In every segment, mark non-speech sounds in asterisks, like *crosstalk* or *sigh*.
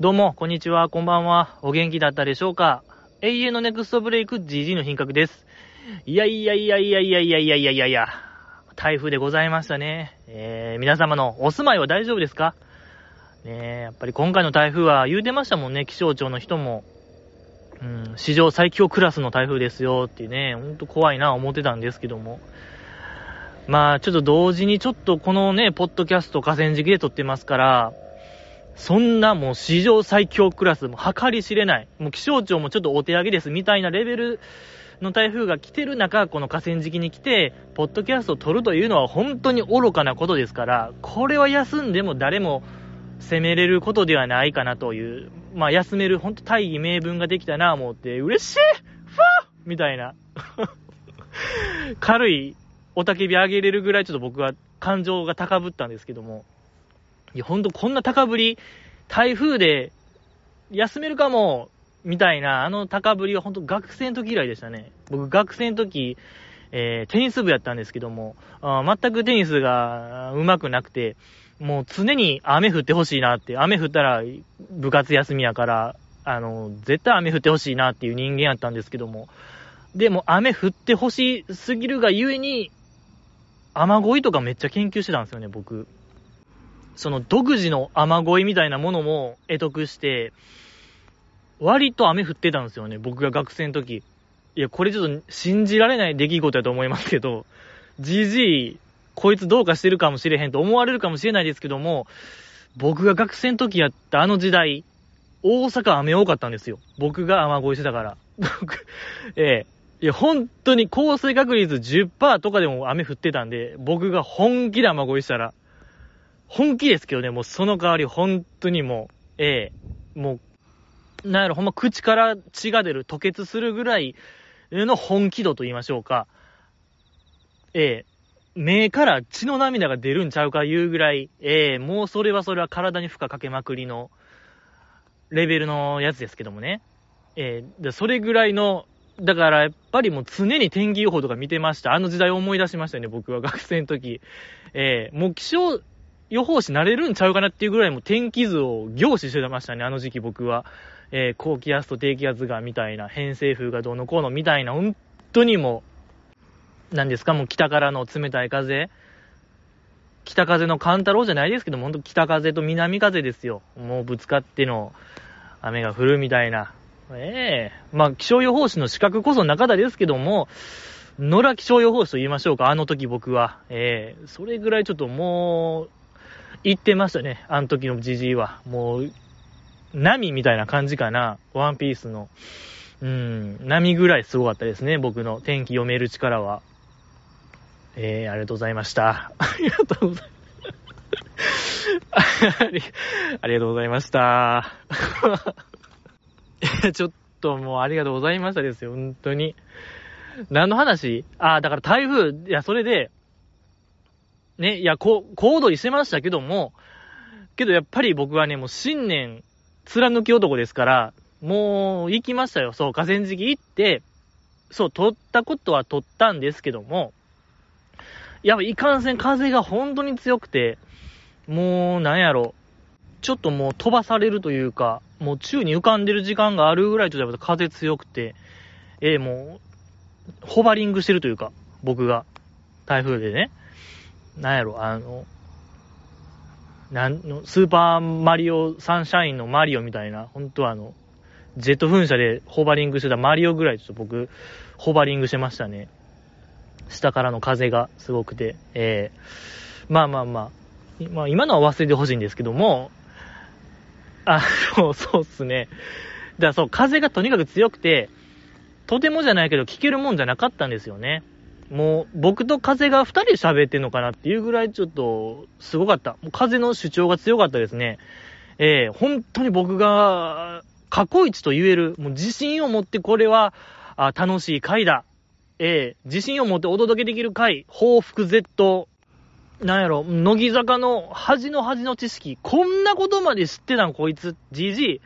どうも、こんにちは、こんばんは。お元気だったでしょうか？永遠のネクストブレイク GG の品格です。いやいやいやいやいやいやいやいやいやいや、台風でございましたね。えー、皆様のお住まいは大丈夫ですか？ね、やっぱり今回の台風は言うてましたもんね、気象庁の人も。うん、史上最強クラスの台風ですよっていうね、ほんと怖いな思ってたんですけども。まあ、ちょっと同時にちょっとこのね、ポッドキャスト河川敷で撮ってますから、そんなもう史上最強クラス、もう計り知れない。もう気象庁もちょっとお手上げですみたいなレベルの台風が来てる中、この河川敷に来て、ポッドキャストを撮るというのは本当に愚かなことですから、これは休んでも誰も責めれることではないかなという、まあ休める本当大義名分ができたなぁ思って、嬉しいファーみたいな。*laughs* 軽いおたけび上げれるぐらいちょっと僕は感情が高ぶったんですけども、いや、ほんとこんな高ぶり、台風で休めるかも、みたいな、あの高ぶりはほんと学生の時以来でしたね。僕学生の時、えー、テニス部やったんですけども、あ全くテニスが上手くなくて、もう常に雨降ってほしいなって、雨降ったら部活休みやから、あの、絶対雨降ってほしいなっていう人間やったんですけども、でも雨降ってほしすぎるがゆえに、雨乞いとかめっちゃ研究してたんですよね、僕。その独自の雨乞いみたいなものも得得して、割と雨降ってたんですよね、僕が学生の時。いや、これちょっと信じられない出来事だと思いますけど、じじい、こいつどうかしてるかもしれへんと思われるかもしれないですけども、僕が学生の時やったあの時代、大阪雨多かったんですよ。僕が雨乞いしてたから。ええ。いや、本当に降水確率10%とかでも雨降ってたんで、僕が本気で雨乞いしたら、本気ですけどね、もうその代わり本当にもう、ええ、もう、なんやろ、ほんま口から血が出る、吐血するぐらいの本気度と言いましょうか。ええ、目から血の涙が出るんちゃうかいうぐらい、ええ、もうそれはそれは体に負荷かけまくりのレベルのやつですけどもね。ええ、でそれぐらいの、だからやっぱりもう常に天気予報とか見てました。あの時代を思い出しましたよね、僕は学生の時。ええ、もう気象予報士なれるんちゃうかなっていうぐらいも天気図を凝視してましたね、あの時期僕は。えー、高気圧と低気圧がみたいな、偏西風がどうのこうのみたいな、本当にもう、何ですか、もう北からの冷たい風。北風の寒太郎じゃないですけども、本当北風と南風ですよ。もうぶつかっての雨が降るみたいな。ええまあ気象予報士の資格こそ中田ですけども、野良気象予報士と言いましょうか、あの時僕は。ええそれぐらいちょっともう、言ってましたね、あの時のじじいは。もう、波みたいな感じかな。ワンピースの。うん、波ぐらいすごかったですね、僕の天気読める力は。えー、ありがとうございました。ありがとうございます。*laughs* ありがとうございました。*laughs* ちょっともうありがとうございましたですよ、本当に。何の話？ああ、だから台風、いや、それで、ね、いや、こう、小躍りしてましたけども、けどやっぱり僕はね、もう信念貫き男ですから、もう行きましたよ。そう、河川敷行って、そう、取ったことは取ったんですけども、やっぱいかんせん風が本当に強くて、もう、なんやろ、ちょっともう飛ばされるというか、もう宙に浮かんでる時間があるぐらいちょっとやっぱ風強くて、えーもう、ホバリングしてるというか、僕が、台風でね、なんやろ、あの、なんの、スーパーマリオサンシャインのマリオみたいな、本当はあの、ジェット噴射でホバリングしてたマリオぐらいちょっと僕、ホバリングしてましたね。下からの風がすごくて、ええまあまあまあ、まあ今のは忘れてほしいんですけども、あの、そうっすね。だからそう、風がとにかく強くて、とてもじゃないけど聞けるもんじゃなかったんですよね。もう、僕と風が二人で喋ってんのかなっていうぐらいちょっと、すごかった。もう風の主張が強かったですね。ええ本当に僕が、過去一と言える、もう自信を持ってこれは、あ楽しい回だ。ええ自信を持ってお届けできる回、報復 Z、なんやろ、乃木坂の恥の恥の知識、こんなことまで知ってたんこいつ、じじい、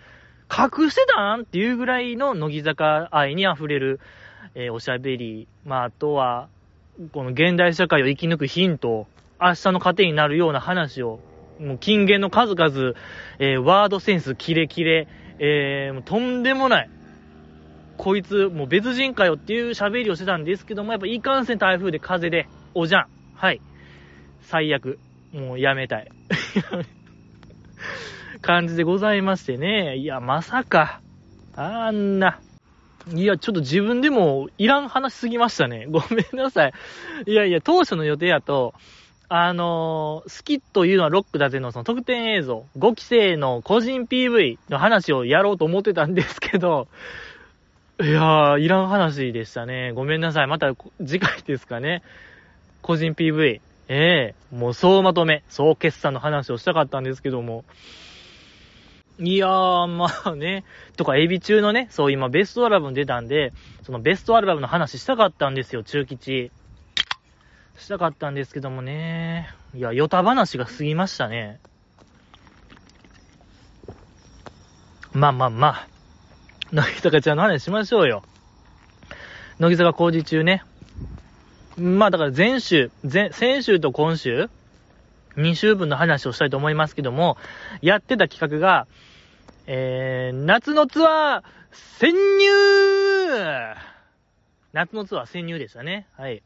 隠してたんっていうぐらいの乃木坂愛に溢れる、えーおしゃべり、まあ、あとは、この現代社会を生き抜くヒント、明日の糧になるような話を、もう金言の数々、えー、ワードセンスキレキレ、えー、もうとんでもない。こいつ、もう別人かよっていう喋りをしてたんですけども、やっぱいかんせん台風で風で、おじゃん。はい。最悪。もうやめたい。*laughs* 感じでございましてね。いや、まさか、あんな。いや、ちょっと自分でもいらん話すぎましたね。*laughs* ごめんなさい。いやいや、当初の予定やと、あのー、好きというのはロックだぜのその特典映像、5期生の個人 PV の話をやろうと思ってたんですけど、いやー、いらん話でしたね。ごめんなさい。また次回ですかね。個人 PV。ええー、もう総まとめ、総決算の話をしたかったんですけども。いやー、まあね。とか、エビ中のね、そう今ベストアルバム出たんで、そのベストアルバムの話したかったんですよ、中吉。したかったんですけどもね。いや、ヨタ話が過ぎましたね。まあまあまあ。乃木坂ちゃんの話しましょうよ。乃木坂工事中ね。まあだから前週、前、先週と今週、2週分の話をしたいと思いますけども、やってた企画が、えー、夏のツアー、潜入夏のツアー潜入でしたね。はい。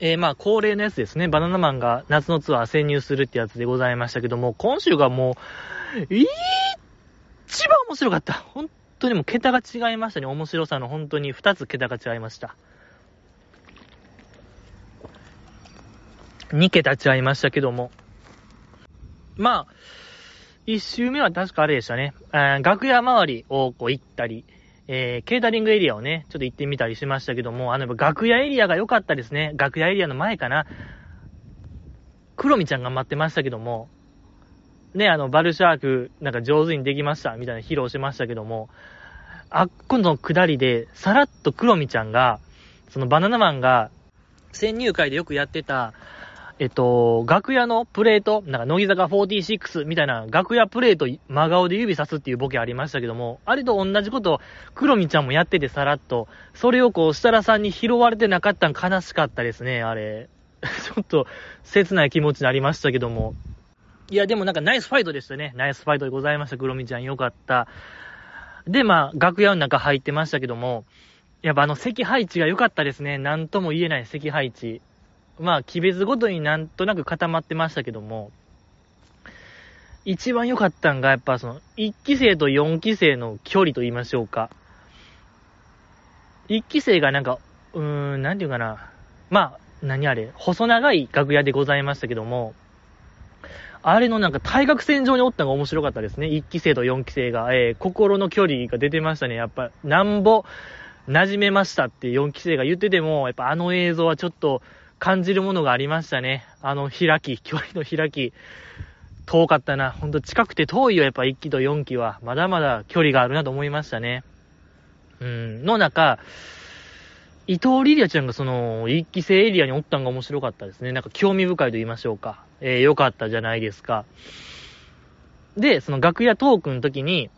えー、まあ、恒例のやつですね。バナナマンが夏のツアー潜入するってやつでございましたけども、今週がもう、一番面白かった。本当にもう桁が違いましたね。面白さの本当に二つ桁が違いました。2桁違いましたけども。まあ、1周目は確かあれでしたね。楽屋周りをこう行ったり、えー、ケータリングエリアをね、ちょっと行ってみたりしましたけども、あの、楽屋エリアが良かったですね。楽屋エリアの前かな。クロミちゃんが待ってましたけども、ね、あの、バルシャーク、なんか上手にできました、みたいな披露しましたけども、あっこの下りで、さらっとクロミちゃんが、そのバナナマンが、潜入会でよくやってた、えっと、楽屋のプレート、なんか乃木坂46みたいな楽屋プレート真顔で指さすっていうボケありましたけども、あれと同じこと、クロミちゃんもやっててさらっと、それをこう、設楽さんに拾われてなかったん悲しかったですね、あれ。*laughs* ちょっと、切ない気持ちになりましたけども。いや、でもなんかナイスファイトでしたね。ナイスファイトでございました、クロミちゃん。よかった。で、まあ、楽屋の中入ってましたけども、やっぱあの席配置が良かったですね。なんとも言えない席配置。まあ、鬼別ごとになんとなく固まってましたけども、一番良かったんが、やっぱその、1期生と4期生の距離と言いましょうか。1期生がなんか、うーん、なんていうかな。まあ、何あれ、細長い楽屋でございましたけども、あれのなんか対角線上におったのが面白かったですね。1期生と4期生が、えー、心の距離が出てましたね。やっぱ、なんぼ、馴染めましたって4期生が言ってても、やっぱあの映像はちょっと、感じるものがありましたね。あの開き、距離の開き。遠かったな。ほんと近くて遠いよ、やっぱ1期と4期は。まだまだ距離があるなと思いましたね。うん。の中、伊藤リリアちゃんがその、1期生エリアにおったんが面白かったですね。なんか興味深いと言いましょうか。えー、よかったじゃないですか。で、その楽屋トークの時に、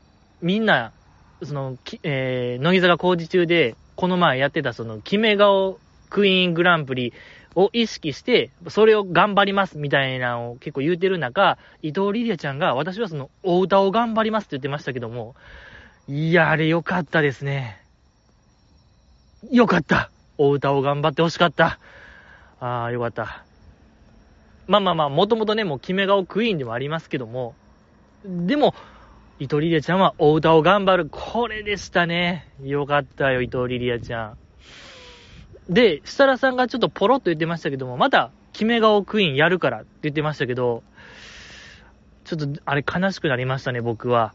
みんな、その、えー、乃木坂工事中で、この前やってたその、決め顔クイーングランプリを意識して、それを頑張りますみたいなのを結構言うてる中、伊藤リリアちゃんが、私はその、お歌を頑張りますって言ってましたけども、いや、あれよかったですね。よかった。お歌を頑張ってほしかった。ああ、よかった。まあまあまあ、もともとね、もう決め顔クイーンでもありますけども、でも、伊藤リリアちゃんはお歌を頑張る。これでしたね。よかったよ、伊藤リリアちゃん。で、設楽さんがちょっとポロッと言ってましたけども、また、決め顔クイーンやるからって言ってましたけど、ちょっと、あれ悲しくなりましたね、僕は。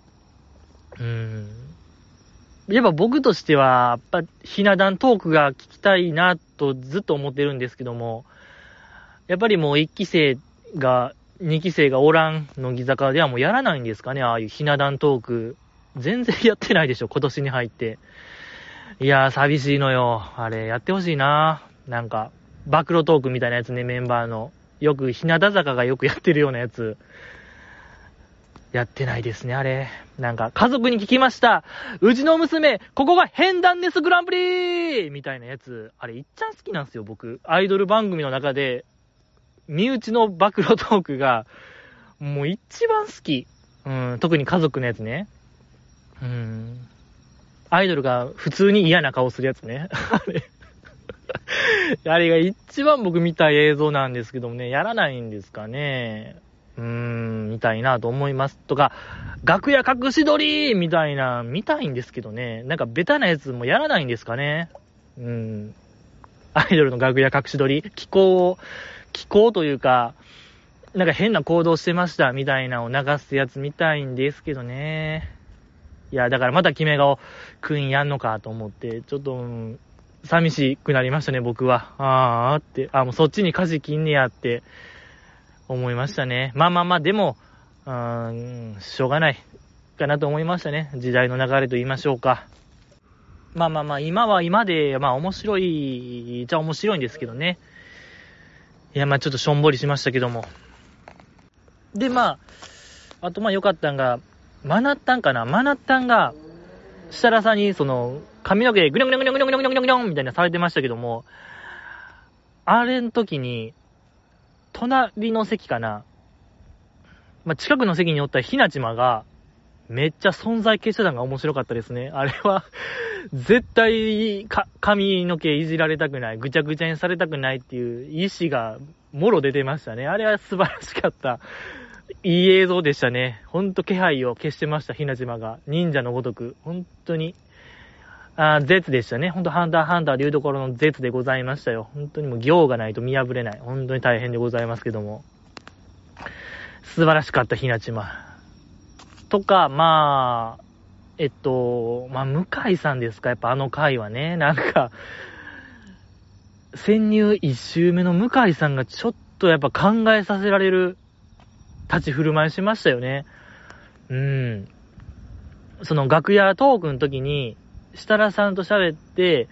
うん。やっぱ僕としては、やっぱ、ひな壇トークが聞きたいな、とずっと思ってるんですけども、やっぱりもう1期生が、2期生がおらん乃木坂ではもうやらないんですかね、ああいうひな壇トーク。全然やってないでしょ、今年に入って。いやー、寂しいのよ。あれ、やってほしいな。なんか、暴露トークみたいなやつね、メンバーの。よく、日向坂がよくやってるようなやつ。やってないですね、あれ。なんか、家族に聞きました。うちの娘、ここが変断ですグランプリみたいなやつ。あれ、いっちゃん好きなんですよ、僕。アイドル番組の中で、身内の暴露トークが、もう一番好き。うん、特に家族のやつね。うん。アイドルが普通に嫌な顔するやつね。*laughs* あれ。あれが一番僕見たい映像なんですけどもね、やらないんですかね。うーん、見たいなと思います。とか、楽屋隠し撮りみたいな、見たいんですけどね。なんかベタなやつもやらないんですかね。うん。アイドルの楽屋隠し撮り、気候を、気候というか、なんか変な行動してましたみたいなのを流すやつ見たいんですけどね。いや、だからまた決め顔、クイーンやんのかと思って、ちょっと、うん、寂しくなりましたね、僕は。あーって、あ、もうそっちに舵切んねやって思いましたね。まあまあまあ、でも、うん、しょうがないかなと思いましたね。時代の流れと言いましょうか。まあまあまあ、今は今で、まあ面白い、じゃ面白いんですけどね。いや、まあちょっとしょんぼりしましたけども。で、まあ、あとまあ良かったんが、マナッタンかな？マナッタンが、設楽さんに、その、髪の毛ぐにょぐにょぐにょぐにょぐにょぐにょぐにょみたいなされてましたけども、あれの時に、隣の席かな、まあ、近くの席におったひなちまが、めっちゃ存在消してたのが面白かったですね。あれは絶対、か、髪の毛いじられたくない、ぐちゃぐちゃにされたくないっていう意志が、もろ出てましたね。あれは素晴らしかった。いい映像でしたね。ほんと気配を消してました、ひなじまが。忍者のごとく。本当に。あ絶でしたね。ほんと、ハンターハンターでいうところの絶でございましたよ。本当にもう行がないと見破れない。本当に大変でございますけども。素晴らしかった、ひなちま。とか、まあ、えっと、まあ、向井さんですかやっぱあの回はね。なんか、潜入一周目の向井さんがちょっとやっぱ考えさせられる立ち振る舞いしましたよね。うん。その楽屋トークの時に、設楽さんと喋って、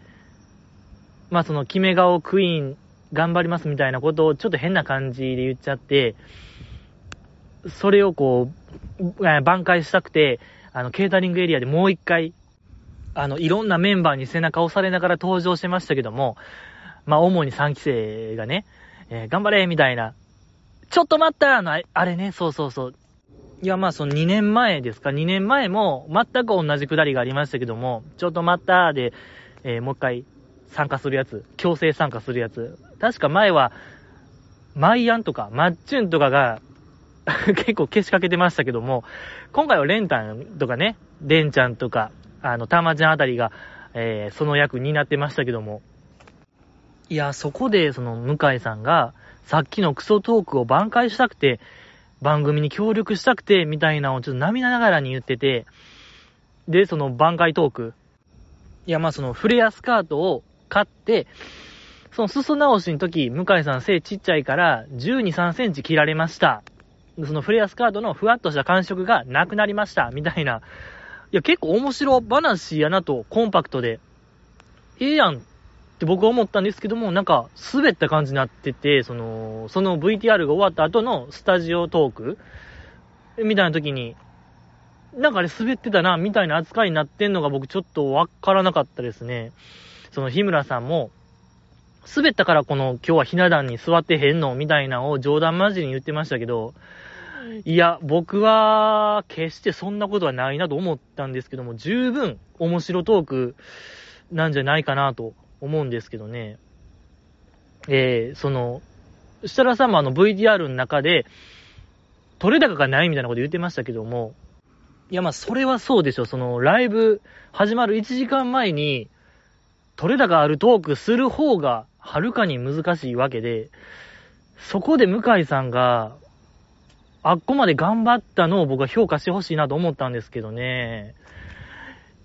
まあその決め顔クイーン頑張りますみたいなことをちょっと変な感じで言っちゃって、それをこう、挽回したくて、あの、ケータリングエリアでもう一回、あの、いろんなメンバーに背中を押されながら登場してましたけども、まあ、主に3期生がね、えー、頑張れみたいなちょっと待ったあの、あれね、そうそうそう。いや、まあ、その2年前ですか、2年前も全く同じくだりがありましたけども、ちょっと待ったで、えー、もう一回参加するやつ、強制参加するやつ。確か前は、マイアンとか、マッチュンとかが *laughs* 結構消しかけてましたけども、今回はレンタンとかね、レンちゃんとか、あの、タマちゃんあたりが、えー、その役になってましたけども、いや、そこで、その、向井さんが、さっきのクソトークを挽回したくて、番組に協力したくて、みたいなのをちょっと涙ながらに言ってて、で、その挽回トーク。いや、まあそのフレアスカートを買って、その裾直しの時、向井さん背ちっちゃいから12、3センチ切られました。そのフレアスカートのふわっとした感触がなくなりました。みたいな。いや、結構面白話やなと、コンパクトで。ええやんって僕は思ったんですけども、なんか、滑った感じになってて、その、その VTR が終わった後のスタジオトークみたいな時に、なんかあれ滑ってたな、みたいな扱いになってんのが僕ちょっとわからなかったですね。その日村さんも、滑ったからこの今日はひな壇に座ってへんのみたいなのを冗談交じりに言ってましたけど、いや、僕は決してそんなことはないなと思ったんですけども、十分面白トークなんじゃないかなと思うんですけどね。えー、その、設楽さんもあの VTR の中で、取れ高がないみたいなこと言ってましたけども、いやまあそれはそうでしょ。そのライブ始まる1時間前に、取れ高あるトークする方がはるかに難しいわけで、そこで向井さんが、あっこまで頑張ったのを僕は評価してほしいなと思ったんですけどね。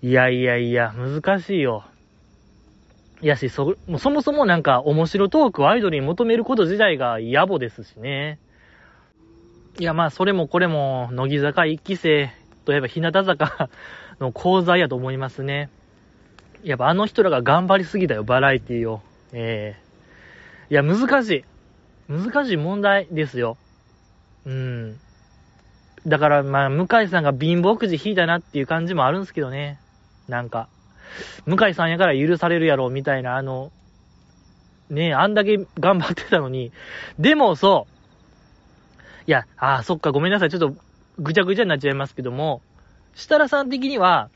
いやいやいや、難しいよ。いやし、そ、もそもそもなんか面白トークをアイドルに求めること自体が野暮ですしね。いや、まあ、それもこれも、乃木坂一期生といえば日向坂の講座やと思いますね。やっぱあの人らが頑張りすぎだよ、バラエティを。ええー、いや、難しい。難しい問題ですよ。うん。だから、まあ、向井さんが貧乏くじ引いたなっていう感じもあるんですけどね。なんか。向井さんやから許されるやろ、みたいな、あの、ねえ、あんだけ頑張ってたのに、でもそう、いや、ああ、そっか、ごめんなさい。ちょっとぐちゃぐちゃになっちゃいますけども、設楽さん的には、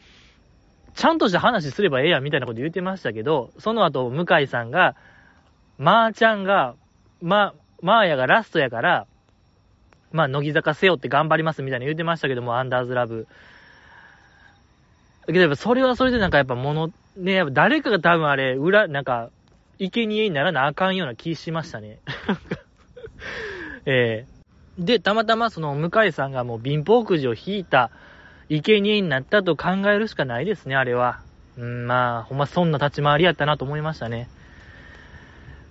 ちゃんとした話すればええやんみたいなこと言ってましたけど、その後、向井さんが、まーちゃんが、ま、まーやがラストやから、まあ、乃木坂背負って頑張りますみたいな言ってましたけども、アンダーズラブ。けどやっぱそれはそれでなんかやっぱもの、ね、やっぱ誰かが多分あれ、裏、なんか、生贄にならなあかんような気しましたね。*laughs* ええー、で、たまたまその向井さんがもう貧乏くじを引いた生贄になったと考えるしかないですね、あれは。うん、まあ、ほんまそんな立ち回りやったなと思いましたね。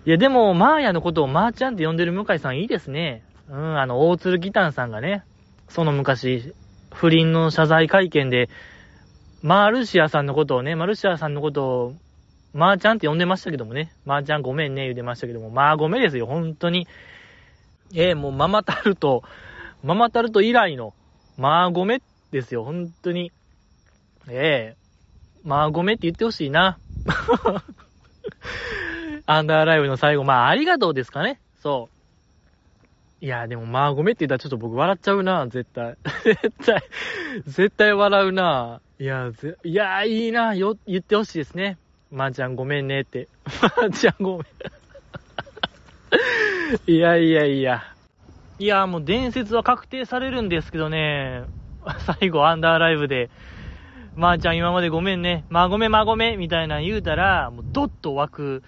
いや、でも、マーヤのことをマーちゃんって呼んでる向井さんいいですね。うん、あの、大鶴ギタンさんがね、その昔、不倫の謝罪会見で、マルシアさんのことをね、マルシアさんのことを、マーちゃんって呼んでましたけどもね、マーちゃんごめんね言うてましたけども、まあごめんですよ、本当に。ええー、もうママタルト、ママタルト以来の、まあごめですよ、本当に。ええー、まあごめって言ってほしいな。*laughs* アンダーライブの最後、まあありがとうですかね、そう。いや、でも、まあごめって言ったらちょっと僕笑っちゃうな、絶対。*laughs* 絶対、絶対笑うな。いや、ぜ、いや、いいな、よ、言ってほしいですね。まー、あ、ちゃんごめんねって。*laughs* まー、ちゃんごめん。*laughs* いやいやいや。いや、もう伝説は確定されるんですけどね、*laughs* 最後アンダーライブで、まー、あ、ちゃん今までごめんね、まあごめんまあごめんみたいな言うたら、もうドッと湧く、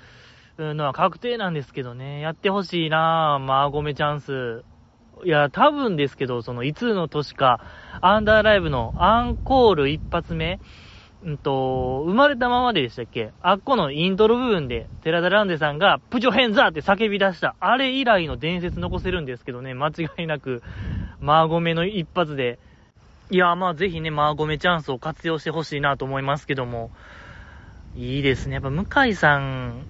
のは確定なんですけどね、やってほしいなぁ、マーゴメチャンス。いや、多分ですけど、その、いつの年か、アンダーライブのアンコール一発目、うんと、生まれたままででしたっけ？あっこのイントロ部分で、寺田ランデさんが、プチョヘンザーって叫び出した、あれ以来の伝説残せるんですけどね、間違いなく、マーゴメの一発で、いや、まあぜひね、マーゴメチャンスを活用してほしいなと思いますけども、いいですね。やっぱ向井さん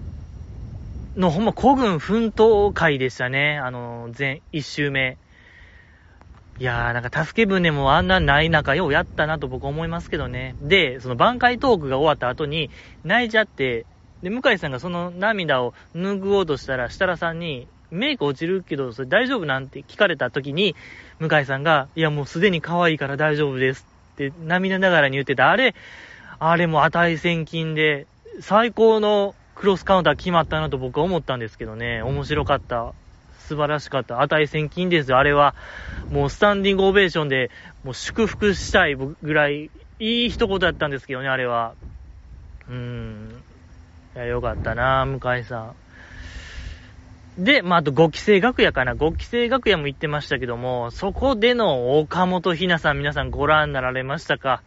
のほんま古軍奮闘会でしたね。あの、前、一周目。いやー、なんか助け舟もあんなない中ようやったなと僕は思いますけどね。で、その挽回トークが終わった後に泣いちゃって、で、向井さんがその涙を拭おうとしたら、設楽さんに、メイク落ちるけど、それ大丈夫なんて聞かれた時に、向井さんが、いやもうすでに可愛いから大丈夫ですって涙ながらに言ってた。あれ、あれも値千金で、最高のクロスカウンター決まったなと僕は思ったんですけどね、面白かった。素晴らしかった。値千金ですよ。あれは、もうスタンディングオベーションで、もう祝福したいぐらい、いい一言だったんですけどね、あれは。うん。いや、よかったな、向井さん。で、まあ、あと5期生楽屋かな。5期生楽屋も言ってましたけども、そこでの岡本ひなさん皆さんご覧になられましたか？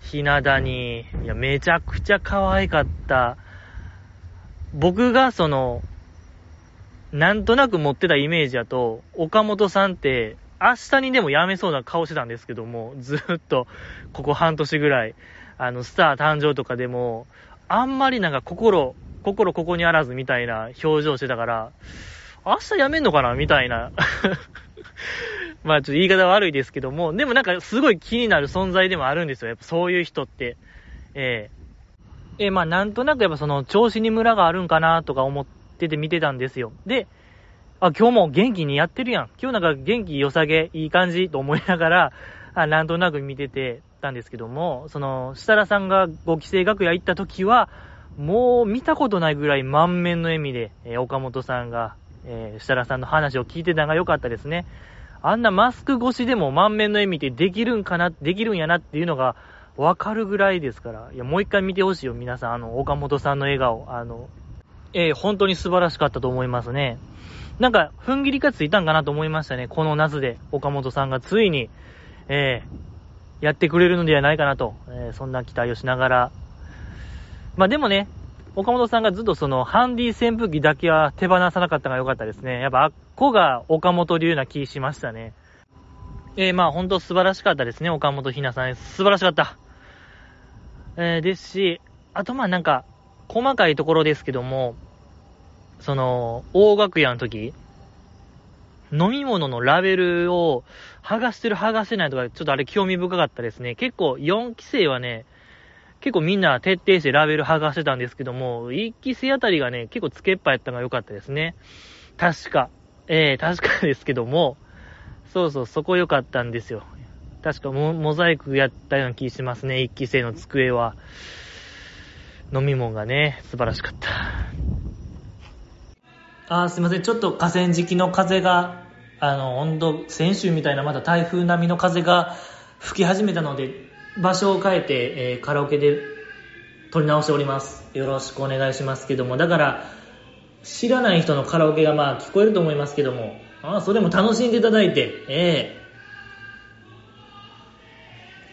ひな谷。いや、めちゃくちゃ可愛かった。僕がその、なんとなく持ってたイメージだと、岡本さんって、明日にでも辞めそうな顔してたんですけども、ずっと、ここ半年ぐらい、あの、スター誕生とかでも、あんまりなんか心、心ここにあらずみたいな表情してたから、明日辞めんのかなみたいな。*laughs* まあちょっと言い方悪いですけども、でもなんかすごい気になる存在でもあるんですよ。やっぱそういう人って。えええー、まあなんとなくやっぱその調子にムラがあるんかなとか思ってて見てたんですよ。で、あ、今日も元気にやってるやん。今日なんか元気良さげ、いい感じと思いながら、あなんとなく見ててたんですけども、その、設楽さんがご帰省楽屋行った時は、もう見たことないぐらい満面の笑みで、えー、岡本さんが、えー、設楽さんの話を聞いてたのが良かったですね。あんなマスク越しでも満面の笑みってできるんかな、できるんやなっていうのが、わかるぐらいですから。いや、もう一回見てほしいよ、皆さん。あの、岡本さんの笑顔。あの、えー、本当に素晴らしかったと思いますね。なんか、踏ん切りがついたんかなと思いましたね。この夏で、岡本さんがついに、えー、やってくれるのではないかなと、えー、そんな期待をしながら。まあでもね、岡本さんがずっとその、ハンディ扇風機だけは手放さなかったのが良かったですね。やっぱ、あっこが岡本流な気しましたね。えー、まあ本当素晴らしかったですね、岡本ひなさん。素晴らしかった。えー、ですし、あとまあなんか、細かいところですけども、その、大楽屋の時、飲み物のラベルを剥がしてる剥がせないとか、ちょっとあれ興味深かったですね。結構4期生はね、結構みんな徹底してラベル剥がしてたんですけども、1期生あたりがね、結構つけっぱやったのが良かったですね。確か。ええー、確かですけども、そうそう、そこ良かったんですよ。確かモモザイクやったような気しますね、一期生の机は。飲み物がね、素晴らしかった。あ、すいません。ちょっと河川敷の風が、あの、温度、先週みたいなまだ台風並みの風が吹き始めたので、場所を変えて、えー、カラオケで撮り直しております。よろしくお願いしますけども、だから、知らない人のカラオケがまあ聞こえると思いますけども、あそれも楽しんでいただいて、え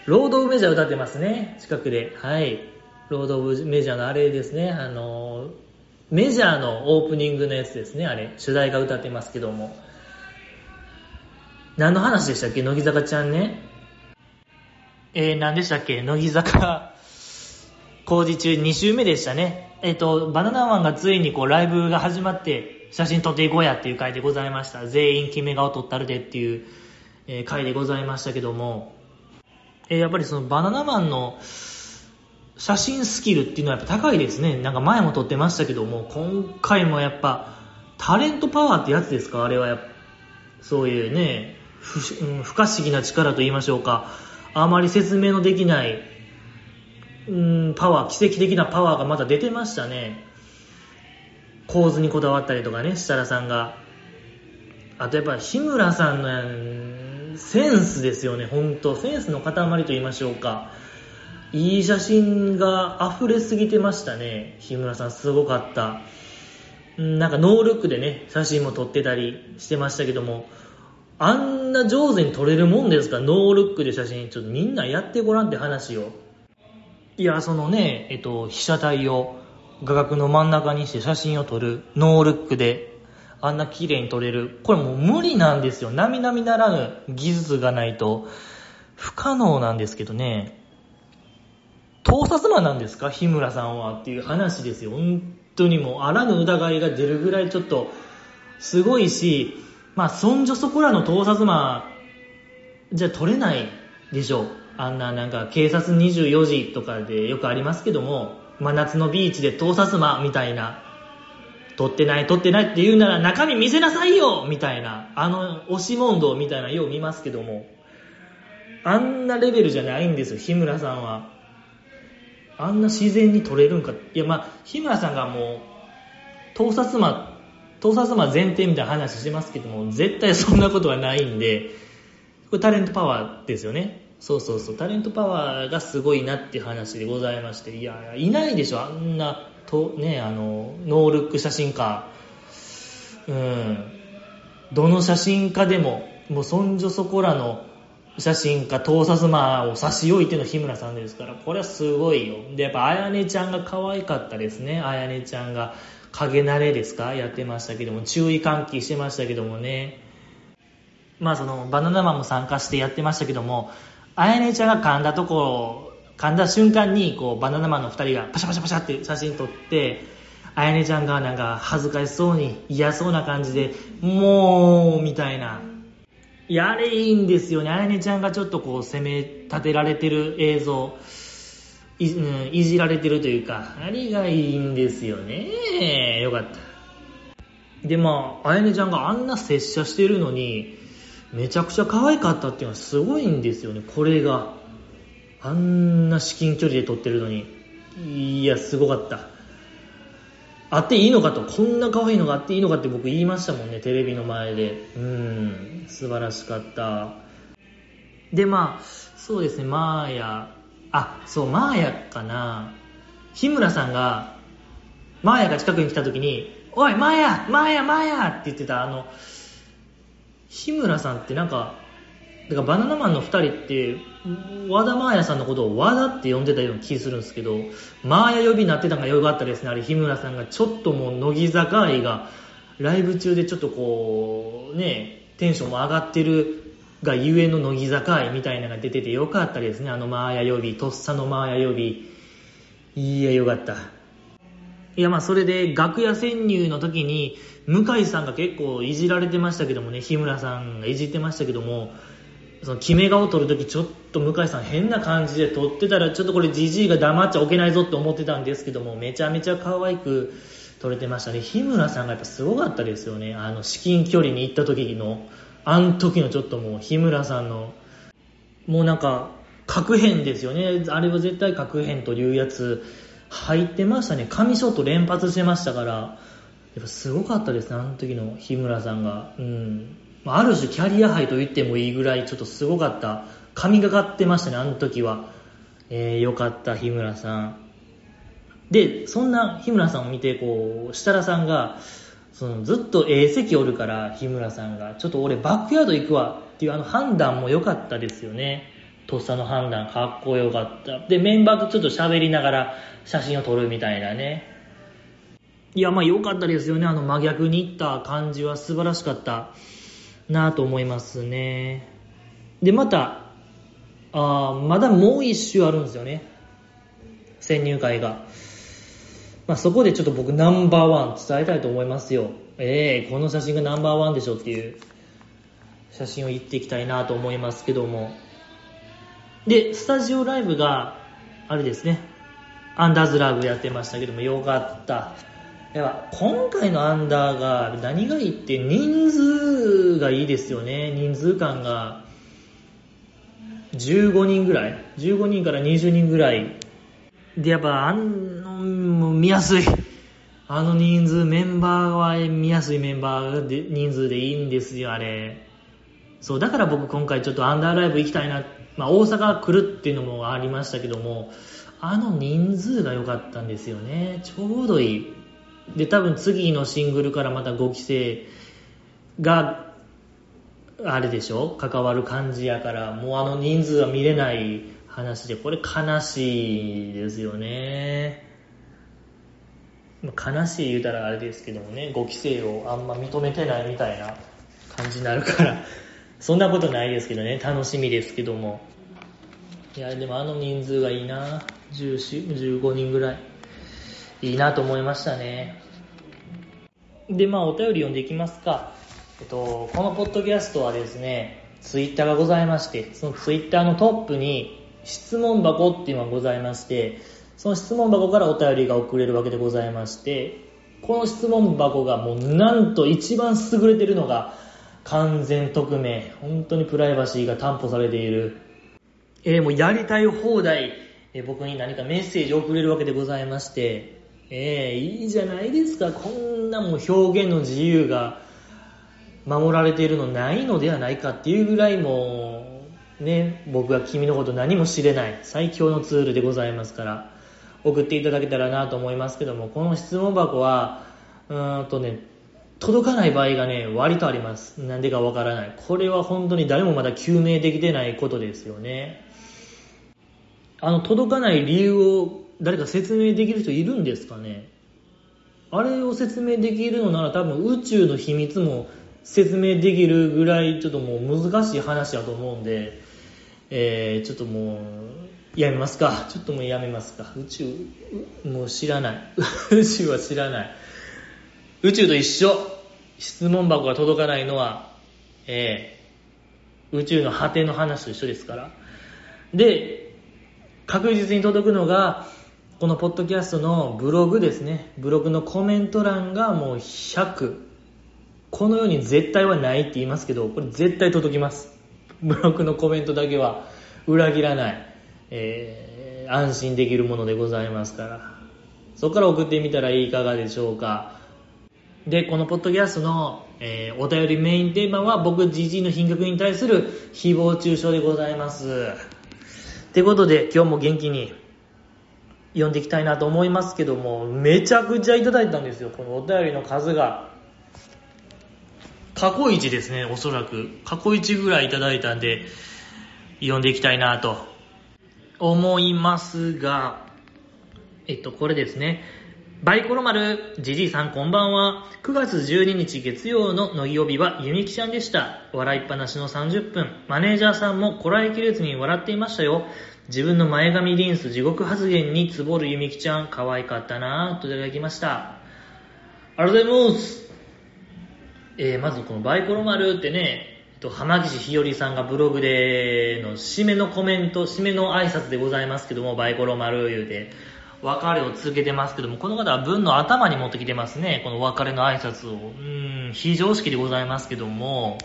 えー、ロード・オブ・メジャー歌ってますね、近くで。はい。ロード・オブ・メジャーのあれですね、あのー、メジャーのオープニングのやつですね、あれ。主題歌歌ってますけども。何の話でしたっけ？乃木坂ちゃんね。えー、何でしたっけ？乃木坂工事中2週目でしたね。えっ、ー、と、バナナマンがついにこうライブが始まって写真撮っていこうやっていう回でございました。全員決め顔撮ったるでっていう、回でございましたけども、えー、やっぱりそのバナナマンの写真スキルっていうのはやっぱ高いですね。なんか前も撮ってましたけども、今回もやっぱタレントパワーってやつですか？あれはやそういうね、不,、うん、不可思議な力と言いましょうか。あまり説明のできない、うん、パワー、奇跡的なパワーがまだ出てましたね。構図にこだわったりとかね、設楽さんが。あとやっぱ日村さんのセンスですよね、本当センスの塊と言いましょうか。いい写真が溢れすぎてましたね。日村さんすごかった。なんかノールックでね、写真も撮ってたりしてましたけども、あんな上手に撮れるもんですか？ノールックで写真。ちょっとみんなやってごらんって話を。いや、そのね、えっと、被写体を画角の真ん中にして写真を撮る。ノールックで。あんな綺麗に撮れる。これもう無理なんですよ。並々ならぬ技術がないと不可能なんですけどね。盗撮魔なんですか？日村さんはっていう話ですよ。本当にもう、あらぬ疑いが出るぐらいちょっと、すごいし、まあ、そんじょそこらの盗撮魔、じゃ取れないでしょう。あんななんか警察24時とかでよくありますけども、真夏のビーチで盗撮魔みたいな、撮ってない撮ってないって言うなら中身見せなさいよみたいな、あの、押し問答みたいなよう見ますけども、あんなレベルじゃないんですよ、日村さんは。あんな自然に撮れるんか。いや、まあ、日村さんがもう、盗撮魔、盗撮魔前提みたいな話してますけども、絶対そんなことはないんで、これタレントパワーですよね。そうそうそう、タレントパワーがすごいなっていう話でございまして、いや、いないでしょ、あんな、と、ね、あの、ノールック写真家。うん。どの写真家でも、もうそんじょそこらの写真家、盗撮魔を差し置いての日村さんですから、これはすごいよ。で、やっぱ、あやねちゃんが可愛かったですね。あやねちゃんが、影慣れですか？やってましたけども、注意喚起してましたけどもね。まあ、その、バナナマンも参加してやってましたけども、あやねちゃんが噛んだところ、噛んだ瞬間に、こう、バナナマンの二人がパシャパシャパシャって写真撮って、あやねちゃんがなんか恥ずかしそうに嫌そうな感じで、もう、みたいな、やれいいんですよね。あやねちゃんがちょっとこう攻め立てられてる映像、い,、うん、いじられてるというか、あれがいいんですよね。よかった。で、まあ、あやねちゃんがあんな拙者してるのに、めちゃくちゃ可愛かったっていうのはすごいんですよね、これが。あんな至近距離で撮ってるのに。いや、すごかった。あっていいのかと、こんな可愛いのがあっていいのかって僕言いましたもんね、テレビの前で。うん、素晴らしかった。で、まあ、そうですね、マーヤ、あ、そう、マーヤかな。日村さんが、マーヤが近くに来た時に、おい、マーヤマーヤマーヤって言ってた、あの、日村さんってなんか、だからバナナマンの2人って、和田真彩さんのことを和田って呼んでたような気するんですけど、マーヤ呼びになってたのがよかったですね。あれ、日村さんがちょっともう乃木坂愛が、ライブ中でちょっとこう、ね、テンションも上がってるがゆえの乃木坂愛みたいなのが出ててよかったですね。あのマーヤ呼び、とっさのマーヤ呼び。いや、よかった。いや、まあ、それで楽屋潜入の時に、向井さんが結構いじられてましたけどもね、日村さんがいじってましたけども、その決め顔を撮るときちょっと向井さん変な感じで撮ってたらちょっとこれじじいが黙っちゃおけないぞって思ってたんですけどもめちゃめちゃ可愛く撮れてましたね日村さんがやっぱすごかったですよねあの至近距離に行った時のあん時のちょっともう日村さんの、もうなんか、核変ですよね。あれは絶対核変というやつ入ってましたね。神ショット連発してましたから、やっぱすごかったですね、あの時の日村さんが。うん。ある種キャリアハイと言ってもいいぐらいちょっとすごかった。神がかってましたね、あの時は。えー、よかった、日村さん。で、そんな日村さんを見て、こう、設楽さんが、そのずっと A 席おるから、日村さんが、ちょっと俺バックヤード行くわっていうあの判断も良かったですよね。とっさの判断、かっこよかった。で、メンバーとちょっと喋りながら写真を撮るみたいなね。いや、まあ良かったですよね。あの真逆に行った感じは素晴らしかったなと思いますね。で、また、あまだもう一周あるんですよね。先入会が。まあ、そこでちょっと僕ナンバーワン伝えたいと思いますよ。ええー、この写真がナンバーワンでしょっていう写真を言っていきたいなと思いますけども。で、スタジオライブが、あれですね、アンダーズラブやってましたけども、よかった。やっぱ今回のアンダーが何がいいって人数がいいですよね。人数感が15人ぐらい ?15 人から20人ぐらい。で、やっぱあの、見やすい。あの人数、メンバーは見やすいメンバーで、人数でいいんですよ、あれ。そう、だから僕今回ちょっとアンダーライブ行きたいな。まあ大阪来るっていうのもありましたけども、あの人数が良かったんですよね。ちょうどいい。で、多分次のシングルからまた5期生が、あれでしょ？関わる感じやから、もうあの人数は見れない話で、これ悲しいですよね。悲しい言うたらあれですけどもね、5期生をあんま認めてないみたいな感じになるから、*laughs* そんなことないですけどね、楽しみですけども。いや、でもあの人数がいいな。14、15人ぐらい。いいなと思いましたね。で、まあ、お便り読んでいきますか。えっと、このポッドキャストはですね、ツイッターがございまして、そのツイッターのトップに質問箱っていうのがございまして、その質問箱からお便りが送れるわけでございまして、この質問箱がもうなんと一番優れてるのが完全匿名、本当にプライバシーが担保されている、えー、もうやりたい放題、えー、僕に何かメッセージを送れるわけでございまして、えー、いいじゃないですか、こんなもう表現の自由が守られているのないのではないかっていうぐらいもね、僕は君のこと何も知れない最強のツールでございますから、送っていただけたらなと思いますけども、この質問箱は、うーんとね、届かない場合がね、割とあります。なんでかわからない。これは本当に誰もまだ究明できてないことですよね。あの、届かない理由を誰か説明できる人いるんですかね？あれを説明できるのなら多分宇宙の秘密も説明できるぐらいちょっともう難しい話だと思うんで、えー、ちょっともう、やめますか。ちょっともうやめますか。宇宙、もう知らない。*laughs* 宇宙は知らない。宇宙と一緒。質問箱が届かないのは、えー、宇宙の果ての話と一緒ですから。で、確実に届くのが、このポッドキャストのブログですね。ブログのコメント欄がもう100。この世に絶対はないって言いますけど、これ絶対届きます。ブログのコメントだけは裏切らない。えー、安心できるものでございますから。そこから送ってみたらいかがでしょうか。で、このポッドキャストの、えー、お便りメインテーマは僕、じじいの品格に対する誹謗中傷でございます。ってことで、今日も元気に読んでいきたいなと思いますけども、めちゃくちゃいただいたんですよ。このお便りの数が。過去一ですね、おそらく。過去一ぐらいいただいたんで、読んでいきたいなと思いますが、えっと、これですね。バイコロ丸、じじいさんこんばんは。9月12日月曜の乃木曜日はゆみきちゃんでした。笑いっぱなしの30分。マネージャーさんもこらえきれずに笑っていましたよ。自分の前髪リンス地獄発言につぼるゆみきちゃん、可愛かったなぁといただきました。ありがとうございます。えー、まずこのバイコロ丸ってね、と、浜岸ひよりさんがブログでの締めのコメント、締めの挨拶でございますけども、バイコロ丸言うて、別れを続けてますけども、この方は文の頭に持ってきてますね、この別れの挨拶を。うん、非常識でございますけども、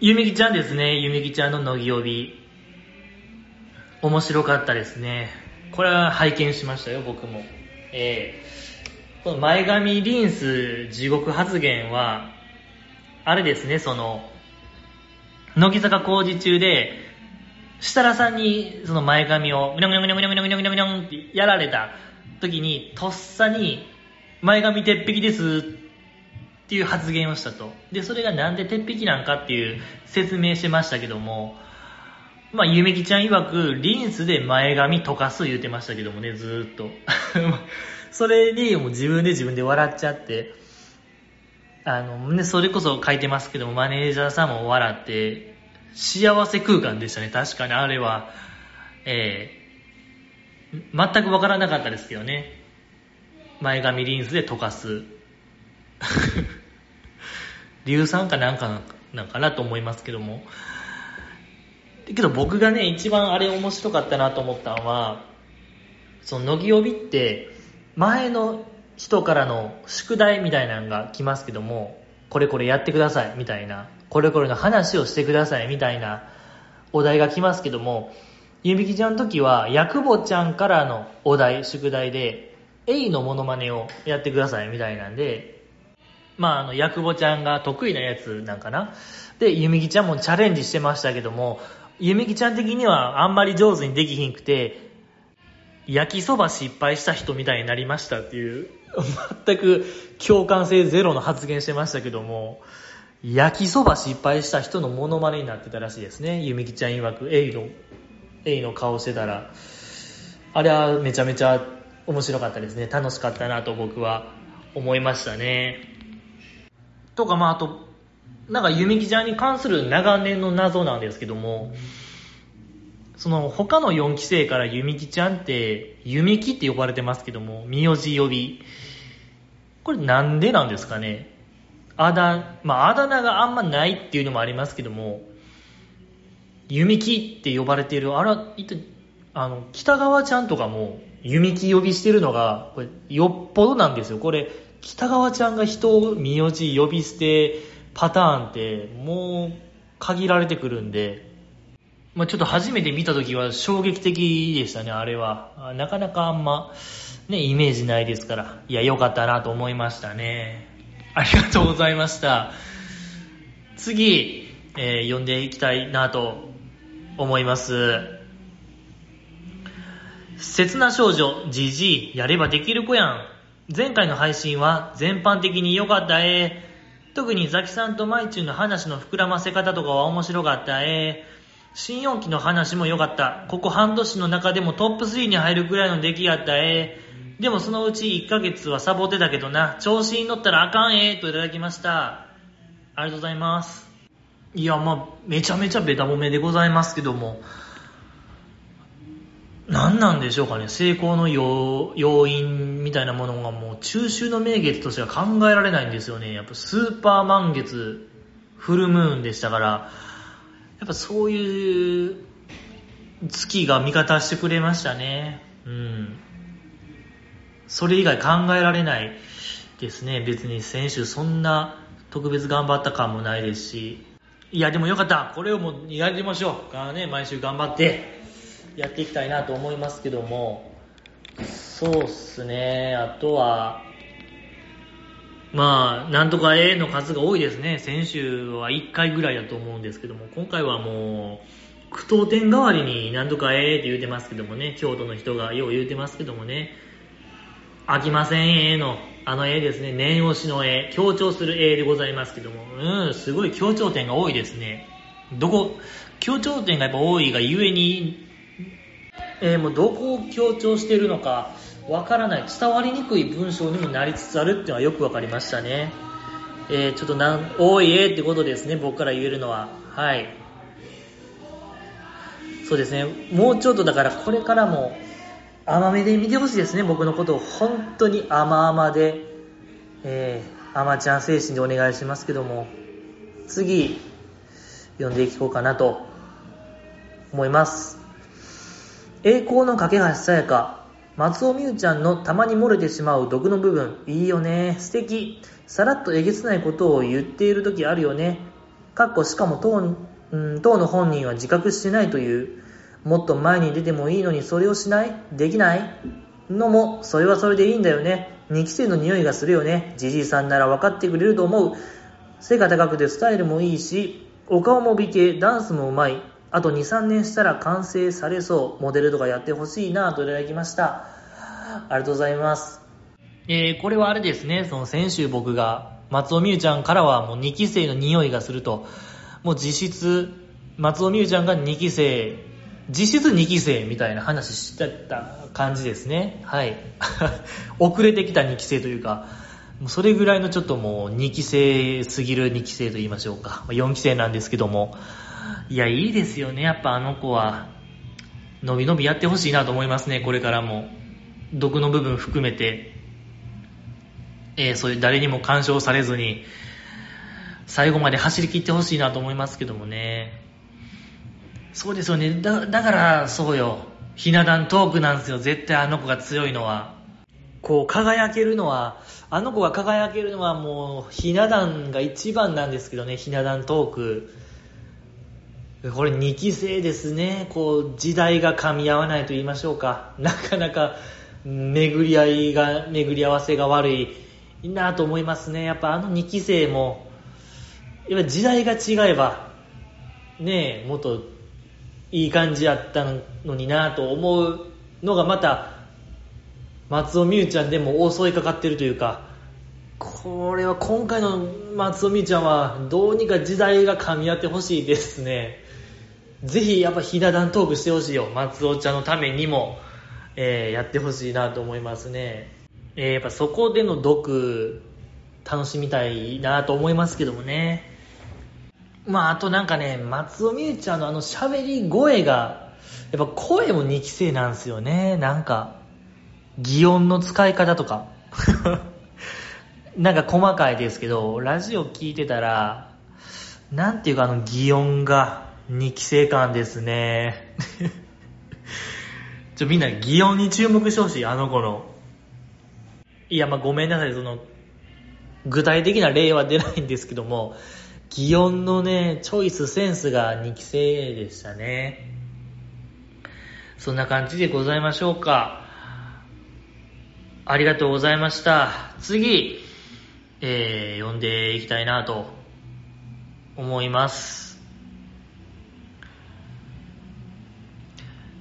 ゆみきちゃんですね。ゆみきちゃんの乃木帯。面白かったですね。これは拝見しましたよ、僕も。えー、この前髪リンス地獄発言は、あれですね、その、乃木坂工事中で、設楽さんにその前髪を、むにょむにょむにょむにょむにょむにょむにょむにょってやられた時に、とっさに、前髪鉄壁ですっていう発言をしたと。で、それがなんで鉄壁なんかっていう説明してましたけども、まあ、ゆめきちゃん曰く、リンスで前髪溶かす言うてましたけどもね、ずっと。それにもう自分で自分で笑っちゃって、あの、ね、それこそ書いてますけども、マネージャーさんも笑って、幸せ空間でしたね、確かにあれは。えー、全くわからなかったですけどね。前髪リンスで溶かす。*laughs* 硫酸かなんかなんかなと思いますけども。けど僕がね、一番あれ面白かったなと思ったのは、その乃木帯って、前の人からの宿題みたいなのが来ますけども、これこれやってくださいみたいな、これこれの話をしてくださいみたいなお題が来ますけども、ゆみきちゃんの時は、やくぼちゃんからのお題、宿題で、エイのモノマネをやってくださいみたいなんで、まあ、あの、ヤクボちゃんが得意なやつなんかな。で、ゆみきちゃんもチャレンジしてましたけども、ゆみきちゃん的にはあんまり上手にできひんくて、焼きそば失敗した人みたいになりましたっていう、全く共感性ゼロの発言してましたけども、焼きそば失敗した人のモノマネになってたらしいですね。ゆみきちゃん曰く、エイの、エイの顔してたら。あれはめちゃめちゃ面白かったですね。楽しかったなと僕は思いましたね。とか、まあ、あと、なんか、ゆみきちゃんに関する長年の謎なんですけども、その、他の4期生からゆみきちゃんって、ゆみきって呼ばれてますけども、名字呼び。これなんでなんですかね？あだ、まあ、あだ名があんまないっていうのもありますけども、ゆみきって呼ばれている、あら、いっあの、北川ちゃんとかも、ゆみき呼びしてるのが、これ、よっぽどなんですよ。これ、北川ちゃんが人を名字呼び捨てパターンってもう限られてくるんで、まあ、ちょっと初めて見た時は衝撃的でしたね、あれは。なかなかあんま、ね、イメージないですから。いや、良かったなと思いましたね。ありがとうございました。次、えー、読んでいきたいなと思います。切な少女、じじい、やればできる子やん。前回の配信は全般的に良かったえ特にザキさんとマイチュンの話の膨らませ方とかは面白かったえ新4期の話も良かった。ここ半年の中でもトップ3に入るくらいの出来やったえでもそのうち1ヶ月はサボってたけどな。調子に乗ったらあかんえといただきました。ありがとうございます。いや、まあ、めちゃめちゃベタ褒めでございますけども、何なんでしょうかね、成功の要因みたいなものがもう中秋の名月としては考えられないんですよね。やっぱスーパー満月、フルムーンでしたから、やっぱそういう月が味方してくれましたね。うん。それ以外考えられないですね。別に選手そんな特別頑張った感もないですし。いや、でもよかった。これをもうやりましょう。からね、毎週頑張って。やっていきたいなと思いますけども、そうっすね、あとは、まあ、なんとか A の数が多いですね。先週は1回ぐらいだと思うんですけども、今回はもう、句読点代わりになんとか A って言うてますけどもね、京都の人がよう言うてますけどもね、飽きません A の、あの A ですね、念押しの A、強調する A でございますけども、うん、すごい強調点が多いですね。どこ、強調点がやっぱ多いがゆえに、えー、もうどこを強調してるのかわからない、伝わりにくい文章にもなりつつあるっていうのはよくわかりましたね。えー、ちょっとなん、多いえってことですね、僕から言えるのは。はい。そうですね、もうちょっとだからこれからも甘めで見てほしいですね、僕のことを本当に甘々で、えー、甘ちゃん精神でお願いしますけども、次、読んでいこうかなと思います。栄光の架け橋さやか。松尾美羽ちゃんのたまに漏れてしまう毒の部分。いいよね。素敵。さらっとえげつないことを言っている時あるよね。かっこしかも当,、うん、当の本人は自覚してないというもっと前に出てもいいのにそれをしない？できない？のもそれはそれでいいんだよね。2期生の匂いがするよね。じじいさんなら分かってくれると思う。背が高くてスタイルもいいしお顔も美形ダンスもうまい。あと2、3年したら完成されそう。モデルとかやってほしいな。といただきました。ありがとうございます。えー、これはあれですね、その先週僕が、松尾美優ちゃんからはもう2期生の匂いがすると、もう実質、松尾美優ちゃんが2期生、実質2期生みたいな話してた感じですね。はい。*laughs* 遅れてきた2期生というか、それぐらいのちょっともう2期生すぎる2期生と言いましょうか。4期生なんですけども、いや、いいですよね。やっぱあの子は、のびのびやってほしいなと思いますね、これからも。毒の部分含めて、えー、そういう誰にも干渉されずに、最後まで走り切ってほしいなと思いますけどもね。そうですよね。だ、だから、そうよ。ひな壇トークなんですよ。絶対あの子が強いのは。こう、輝けるのは、あの子が輝けるのはもう、ひな壇が一番なんですけどね、ひな壇トーク。これ2期生ですね。こう、時代が噛み合わないと言いましょうか。なかなか巡り合いが、巡り合わせが悪いなと思いますね。やっぱあの2期生も、やっぱ時代が違えば、ねえ、もっといい感じやったのになと思うのがまた、松尾美優ちゃんでも襲いかかってるというか、これは今回の松尾美優ちゃんはどうにか時代が噛み合ってほしいですね。ぜひやっぱひな壇トークしてほしいよ。松尾ちゃんのためにも、えー、やってほしいなと思いますね。えー、やっぱそこでの毒、楽しみたいなと思いますけどもね。まあ、あとなんかね、松尾美優ちゃんのあの喋り声が、やっぱ声も2期生なんですよね。なんか、擬音の使い方とか。*laughs* なんか細かいですけど、ラジオ聞いてたら、なんていうかあの擬音が、2期生感ですね。*laughs* ちょ、みんな擬音に注目してほしい、あの子の。いや、まあごめんなさい、その、具体的な例は出ないんですけども、擬音のね、チョイスセンスが2期生でしたね。そんな感じでございましょうか。ありがとうございました。次、えー、読んでいきたいなと思います。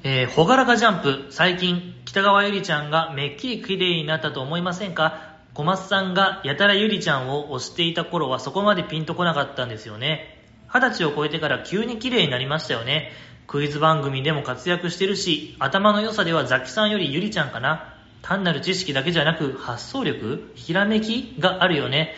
えー、ほがらかジャンプ、最近、北川ゆりちゃんがめっきり綺麗になったと思いませんか？小松さんがやたらゆりちゃんを推していた頃はそこまでピンとこなかったんですよね。二十歳を超えてから急に綺麗になりましたよね。クイズ番組でも活躍してるし、頭の良さではザキさんよりゆりちゃんかな。単なる知識だけじゃなく発想力ひらめきがあるよね。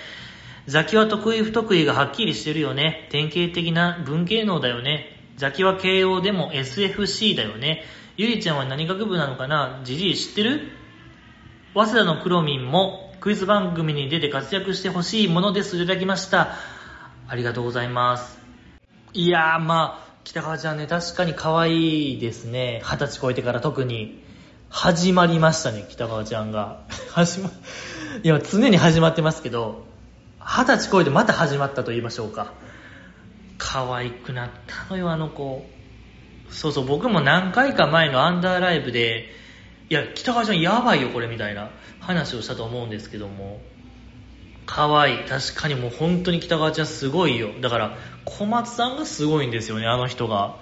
ザキは得意不得意がはっきりしてるよね。典型的な文系能だよね。ザキは慶応でも SFC だよね。ゆりちゃんは何学部なのかな？じじい知ってる？早稲田のクロミンもクイズ番組に出て活躍してほしいものですいただきました。ありがとうございます。いやーまあ、北川ちゃんね、確かに可愛いですね。二十歳超えてから特に。始まりましたね、北川ちゃんが。*laughs* 始ま、いや、常に始まってますけど、二十歳超えてまた始まったと言いましょうか。可愛くなったのよ、あの子。そうそう、僕も何回か前のアンダーライブで、いや、北川ちゃんやばいよ、これ、みたいな話をしたと思うんですけども、可愛い。い確かにもう本当に北川ちゃんすごいよ。だから、小松さんがすごいんですよね、あの人が。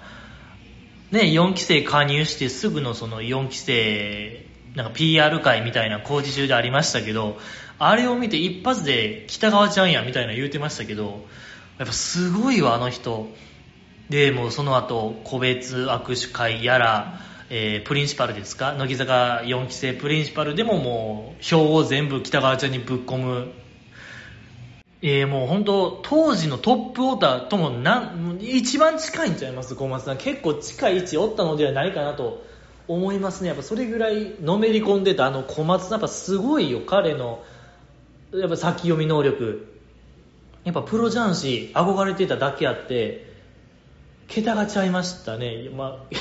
ね、4期生加入してすぐのその4期生、なんか PR 会みたいな工事中でありましたけど、あれを見て一発で北川ちゃんやみたいな言うてましたけど、やっぱすごいわ、あの人。で、もうその後、個別握手会やら、えー、プリンシパルですか？乃木坂4期生プリンシパルでももう、票を全部北川ちゃんにぶっ込む。えー、もう本当、当時のトップオーターともなん、一番近いんちゃいます？小松さん。結構近い位置おったのではないかなと思いますね。やっぱそれぐらいのめり込んでたあの小松さん、やっぱすごいよ、彼の、やっぱ先読み能力。やっぱプロ雀士憧れてただけあって、桁がちゃいましたね。まあ、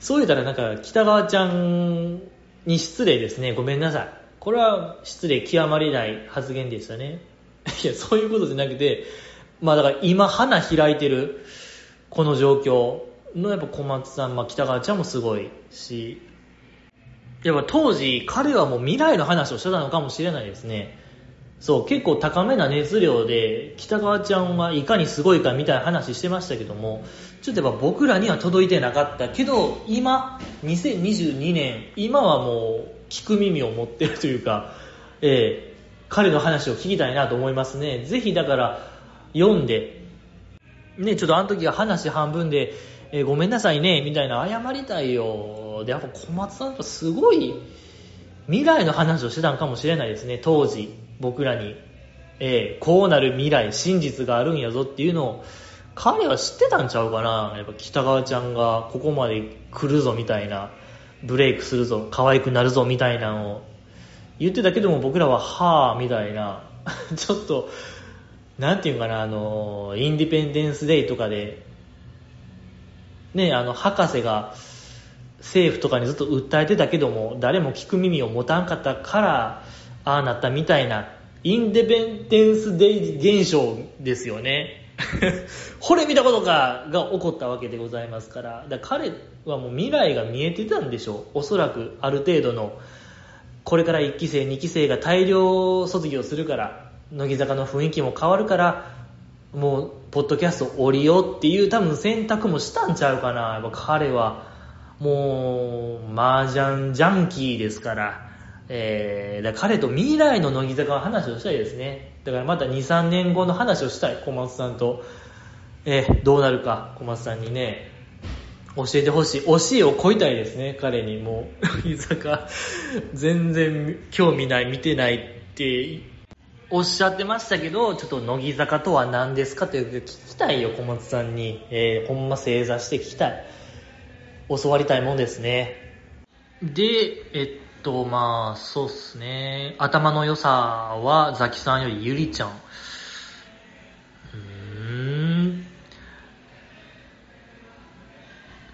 そう言ったらなんか北川ちゃんに失礼ですね。ごめんなさい。これは失礼極まりない発言でしたね。*laughs* いや、そういうことじゃなくて、まあだから今花開いてるこの状況のやっぱ小松さん、まあ北川ちゃんもすごいし、やっぱ当時彼はもう未来の話をしてたのかもしれないですね。そう、結構高めな熱量で、北川ちゃんはいかにすごいかみたいな話してましたけども、ちょっとやっぱ僕らには届いてなかったけど、今、2022年、今はもう聞く耳を持ってるというか、えー、彼の話を聞きたいなと思いますね。ぜひだから読んで、ね、ちょっとあの時は話半分で、えー、ごめんなさいね、みたいな謝りたいよ。で、やっぱ小松さんとすごい未来の話をしてたんかもしれないですね、当時。僕らに。えー、こうなる未来、真実があるんやぞっていうのを、彼は知ってたんちゃうかなやっぱ北川ちゃんがここまで来るぞみたいな、ブレイクするぞ、可愛くなるぞみたいなのを言ってたけども僕らは、はぁ、みたいな、*laughs* ちょっと、なんていうかな、あの、インディペンデンスデイとかで、ね、あの、博士が政府とかにずっと訴えてたけども、誰も聞く耳を持たんかったから、ああなったみたいな、インデペンデンスデイ現象ですよね。*laughs* これ見たことかが起こったわけでございますから、だから彼はもう未来が見えてたんでしょう。おそらくある程度の、これから1期生、2期生が大量卒業するから、乃木坂の雰囲気も変わるから、もう、ポッドキャスト降りようっていう多分選択もしたんちゃうかな。やっぱ彼は、もう、麻雀ジャンキーですから、えー、彼と未来の乃木坂の話をしたいですね。だからまた2、3年後の話をしたい、小松さんと。えー、どうなるか、小松さんにね、教えてほしい。教えをこいたいですね、彼に。もう、乃木坂、全然興味ない、見てないっておっしゃってましたけど、ちょっと乃木坂とは何ですかという聞きたいよ、小松さんに。えー、ほんま正座して聞きたい。教わりたいもんですね。で、えっと、まあ、そうっすね。頭の良さはザキさんよりゆりちゃん。うーん。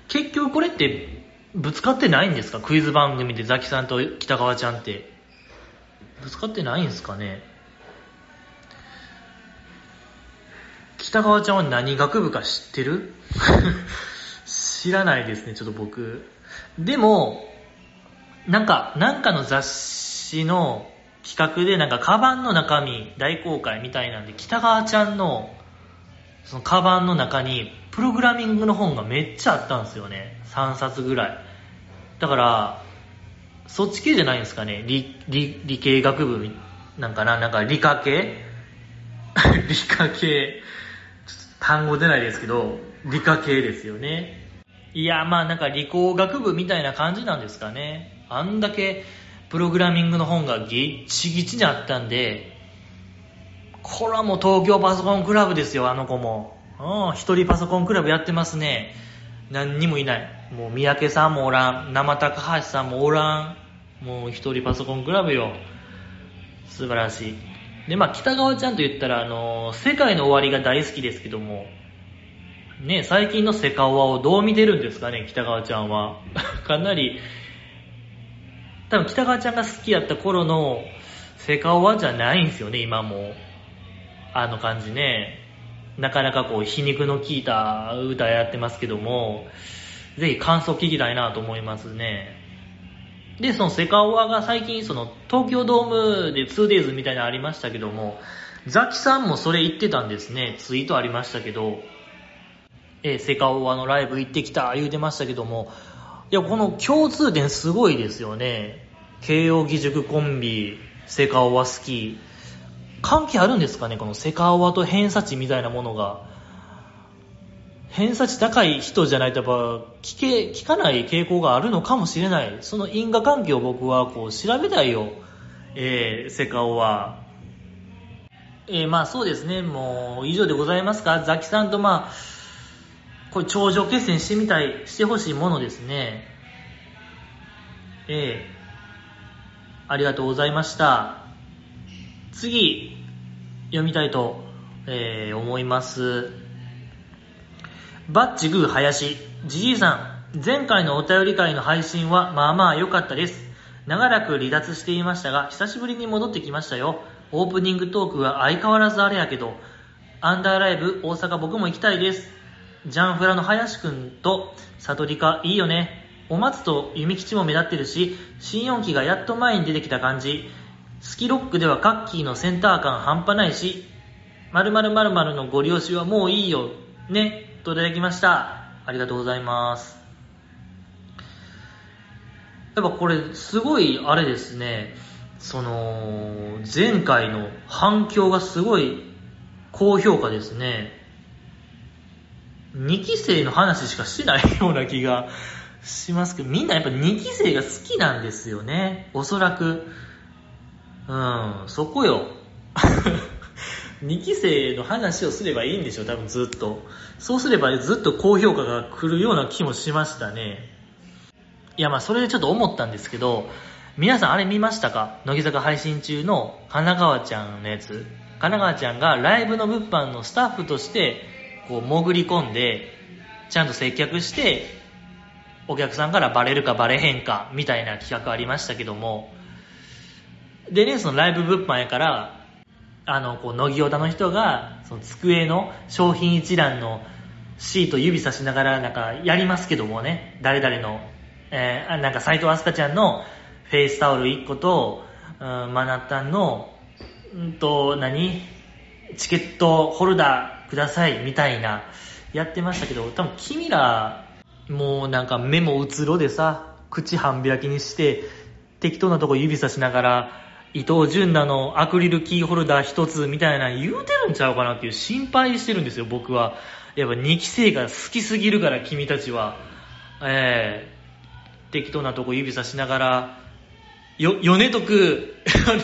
結局これってぶつかってないんですか？クイズ番組でザキさんと北川ちゃんって。ぶつかってないんですかね？北川ちゃんは何学部か知ってる？*laughs* 知らないですね、ちょっと僕。でも、なんか、なんかの雑誌の企画で、なんか、カバンの中身大公開みたいなんで、北川ちゃんの、そのカバンの中に、プログラミングの本がめっちゃあったんですよね。3冊ぐらい。だから、そっち系じゃないんですかね。理、理、理系学部なんかななんか理科系？*laughs* 理科系。単語出ないですけど、理科系ですよね。いや、まあなんか理工学部みたいな感じなんですかね。あんだけプログラミングの本がぎっちぎちにあったんで、これはもう東京パソコンクラブですよ、あの子も。うん、一人パソコンクラブやってますね。何にもいない。もう三宅さんもおらん。生高橋さんもおらん。もう一人パソコンクラブよ。素晴らしい。で、まあ、北川ちゃんと言ったら、あの世界の終わりが大好きですけども、ね、最近のセカオワをどう見てるんですかね、北川ちゃんは。*laughs* かなり、多分北川ちゃんが好きやった頃のセカオワじゃないんですよね、今も。あの感じね。なかなかこう、皮肉の効いた歌やってますけども、ぜひ感想聞きたいなと思いますね。で、そのセカオワが最近その東京ドームで 2days みたいなのありましたけども、ザキさんもそれ言ってたんですね。ツイートありましたけど、えー、セカオワのライブ行ってきた言うてましたけども、いや、この共通点すごいですよね。慶応義塾コンビ、セカオワ好き。関係あるんですかねこのセカオワと偏差値みたいなものが。偏差値高い人じゃないとやっぱ聞け、聞かない傾向があるのかもしれない。その因果関係を僕はこう調べたいよ。えー、セカオは。えー、まあそうですね。もう以上でございますか？ザキさんとまあ、これ頂上決戦してみたい、してほしいものですね。えー、ありがとうございました。次、読みたいと、えー、思います。バッチグー林。じじいさん、前回のお便り会の配信はまあまあ良かったです。長らく離脱していましたが、久しぶりに戻ってきましたよ。オープニングトークは相変わらずあれやけど、アンダーライブ大阪僕も行きたいです。ジャンフラの林くんと悟りかいいよね。お松と弓吉も目立ってるし、新音機がやっと前に出てきた感じ。スキロックではカッキーのセンター感半端ないし、〇〇〇〇のご利用しはもういいよ。ね。といただきました。ありがとうございます。やっぱこれすごいあれですね、その、前回の反響がすごい高評価ですね。2期生の話しかしないような気がしますけど、みんなやっぱ2期生が好きなんですよね。おそらく。うん、そこよ。*laughs* 2期生の話をすればいいんでしょ、多分ずっと。そうすればずっと高評価が来るような気もしましたね。いや、まあそれでちょっと思ったんですけど、皆さんあれ見ましたか？乃木坂配信中の神奈川ちゃんのやつ。神奈川ちゃんがライブの物販のスタッフとして、こう潜り込んで、ちゃんと接客して、お客さんからバレるかバレへんか、みたいな企画ありましたけども、でね、そのライブ物販やから、あの、こう、乃木オタの人が、その机の商品一覧のシート指さしながら、なんか、やりますけどもね、誰々の、えーなんか、斎藤飛鳥ちゃんのフェイスタオル1個と、うん、まなったんの、うんと、何？チケットホルダーください、みたいな、やってましたけど、多分君ら、もうなんか目もうつろでさ、口半開きにして、適当なとこ指さしながら、伊藤純奈のアクリルキーホルダー一つみたいな言うてるんちゃうかなっていう心配してるんですよ、僕は。やっぱ2期生が好きすぎるから、君たちは。ええ適当なとこ指さしながら、よ、米徳、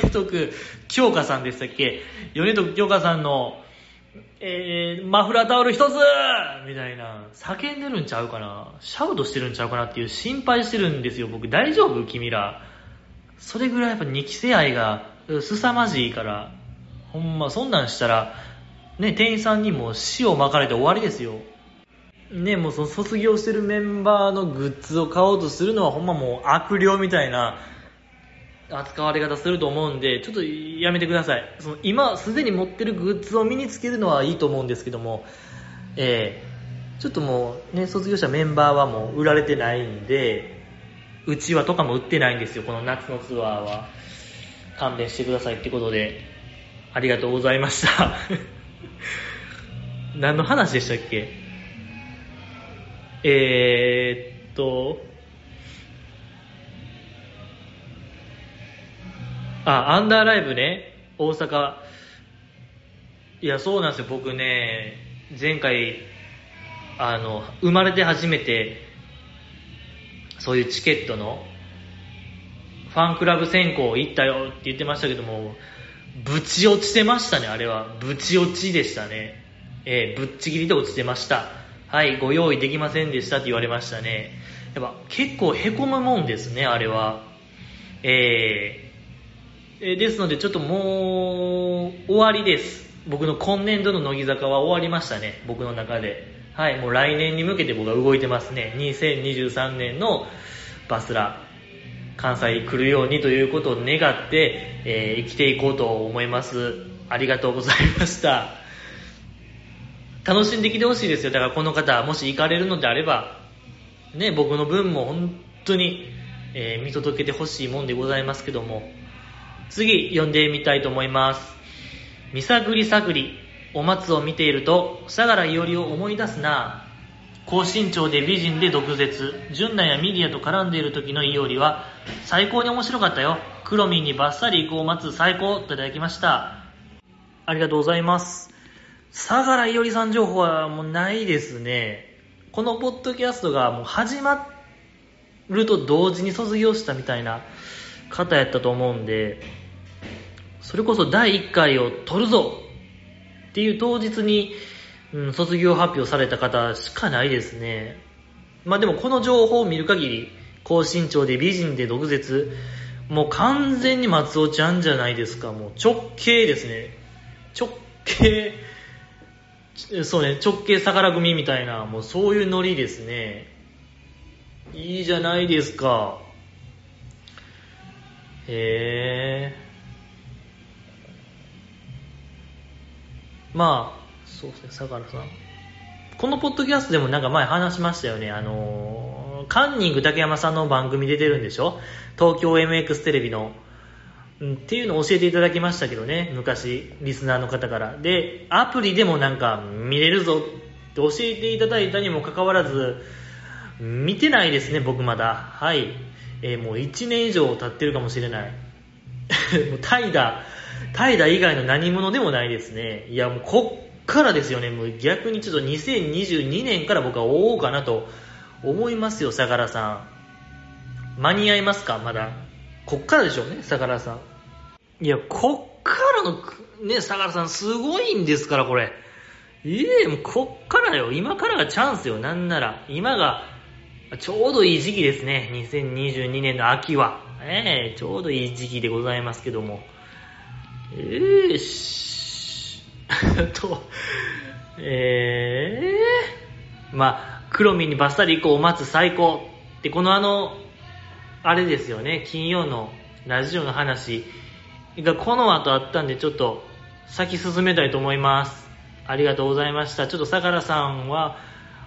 米徳、京香さんでしたっけ？米徳京香さんの、えー、マフラータオル一つみたいな、叫んでるんちゃうかなシャウトしてるんちゃうかなっていう心配してるんですよ、僕。大丈夫？君ら。それぐらいやっぱ2期生愛が凄まじいから、ほんまそんなんしたら、ね、店員さんにも塩を巻かれて終わりですよ。ね、もうその卒業してるメンバーのグッズを買おうとするのはほんまもう悪霊みたいな扱われ方すると思うんで、ちょっとやめてください。その今すでに持ってるグッズを身につけるのはいいと思うんですけども、えー、ちょっともうね、卒業したメンバーはもう売られてないんで、うちわとかも売ってないんですよ、この夏のツアーは。勘弁してくださいってことで、ありがとうございました。*laughs* 何の話でしたっけ？えーっと、あ、アンダーライブね、大阪。いや、そうなんですよ、僕ね、前回、あの、生まれて初めて、そういうチケットの、ファンクラブ選考行ったよって言ってましたけども、ぶち落ちてましたね、あれは。ぶち落ちでしたね。えーぶっちぎりで落ちてました。はい、ご用意できませんでしたって言われましたね。やっぱ結構凹むもんですね、あれは。えーえーですので、ちょっともう、終わりです。僕の今年度の乃木坂は終わりましたね、僕の中で。はい、もう来年に向けて僕は動いてますね。2023年のバスラ、関西来るようにということを願って、えー生きていこうと思います。ありがとうございました。楽しんできてほしいですよ。だからこの方、もし行かれるのであれば、ね、僕の分も本当に、えー見届けてほしいもんでございますけども、次、読んでみたいと思います。みさぐりさぐり、お松を見ていると、相良伊織を思い出すな高身長で美人で毒舌、純奈やミディアと絡んでいる時の伊織は、最高に面白かったよ。クロミンにバッサリ行こう待つ最高といただきました。ありがとうございます。相良伊織さん情報はもうないですね。このポッドキャストがもう始まると同時に卒業したみたいな方やったと思うんで、それこそ第1回を取るぞっていう当日に、うん、卒業発表された方しかないですね。まあでもこの情報を見る限り、高身長で美人で毒舌、もう完全に松尾ちゃんじゃないですか。もう直径ですね。直径、そうね、直径逆ら組みたいな、もうそういうノリですね。いいじゃないですか。へえ。まあ、そうですね、相良さん。このポッドキャストでもなんか前話しましたよね。あのー、カンニング竹山さんの番組出てるんでしょ？東京 MX テレビの。っていうのを教えていただきましたけどね、昔、リスナーの方から。で、アプリでもなんか見れるぞって教えていただいたにもかかわらず、見てないですね、僕まだ。はい。えー、もう1年以上経ってるかもしれない。*laughs* もう怠惰、怠惰以外の何者でもないですね。いや、もうこっからですよね。もう逆にちょっと2022年から僕は追おうかなと思いますよ、相良さん。間に合いますか？まだ。こっからでしょうね、相良さん。いや、こっからの、ね、相良さんすごいんですから、これ。いえ、もうこっからよ。今からがチャンスよ、なんなら。今が、ちょうどいい時期ですね。2022年の秋は。ええ、ちょうどいい時期でございますけども。えーし、*laughs* と、えー、まあ、黒身にバッサリ行こう待つ最高。で、このあの、あれですよね、金曜のラジオの話、がこの後あったんでちょっと先進めたいと思います。ありがとうございました。ちょっと相良さんは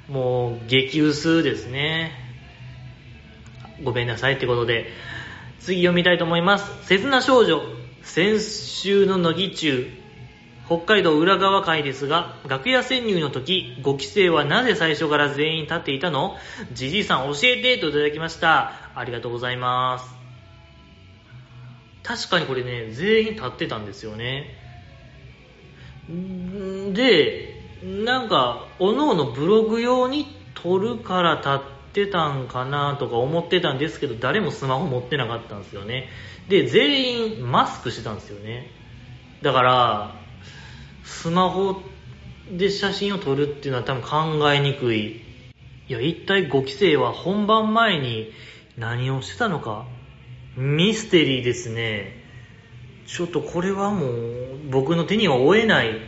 もう激薄ですね。ごめんなさいってことで、次読みたいと思います。切な少女、先週の乃木中、北海道浦川会ですが、楽屋潜入の時、ご規制はなぜ最初から全員立っていたの？じじいさん教えてといただきました。ありがとうございます。確かにこれね、全員立ってたんですよね。で、なんか、おのおのブログ用に撮るから立ってたんかなとか思ってたんですけど、誰もスマホ持ってなかったんですよね。で、全員マスクしてたんですよね。だから、スマホで写真を撮るっていうのは多分考えにくい。いや、一体5期生は本番前に何をしてたのかミステリーですね。ちょっとこれはもう僕の手には負えない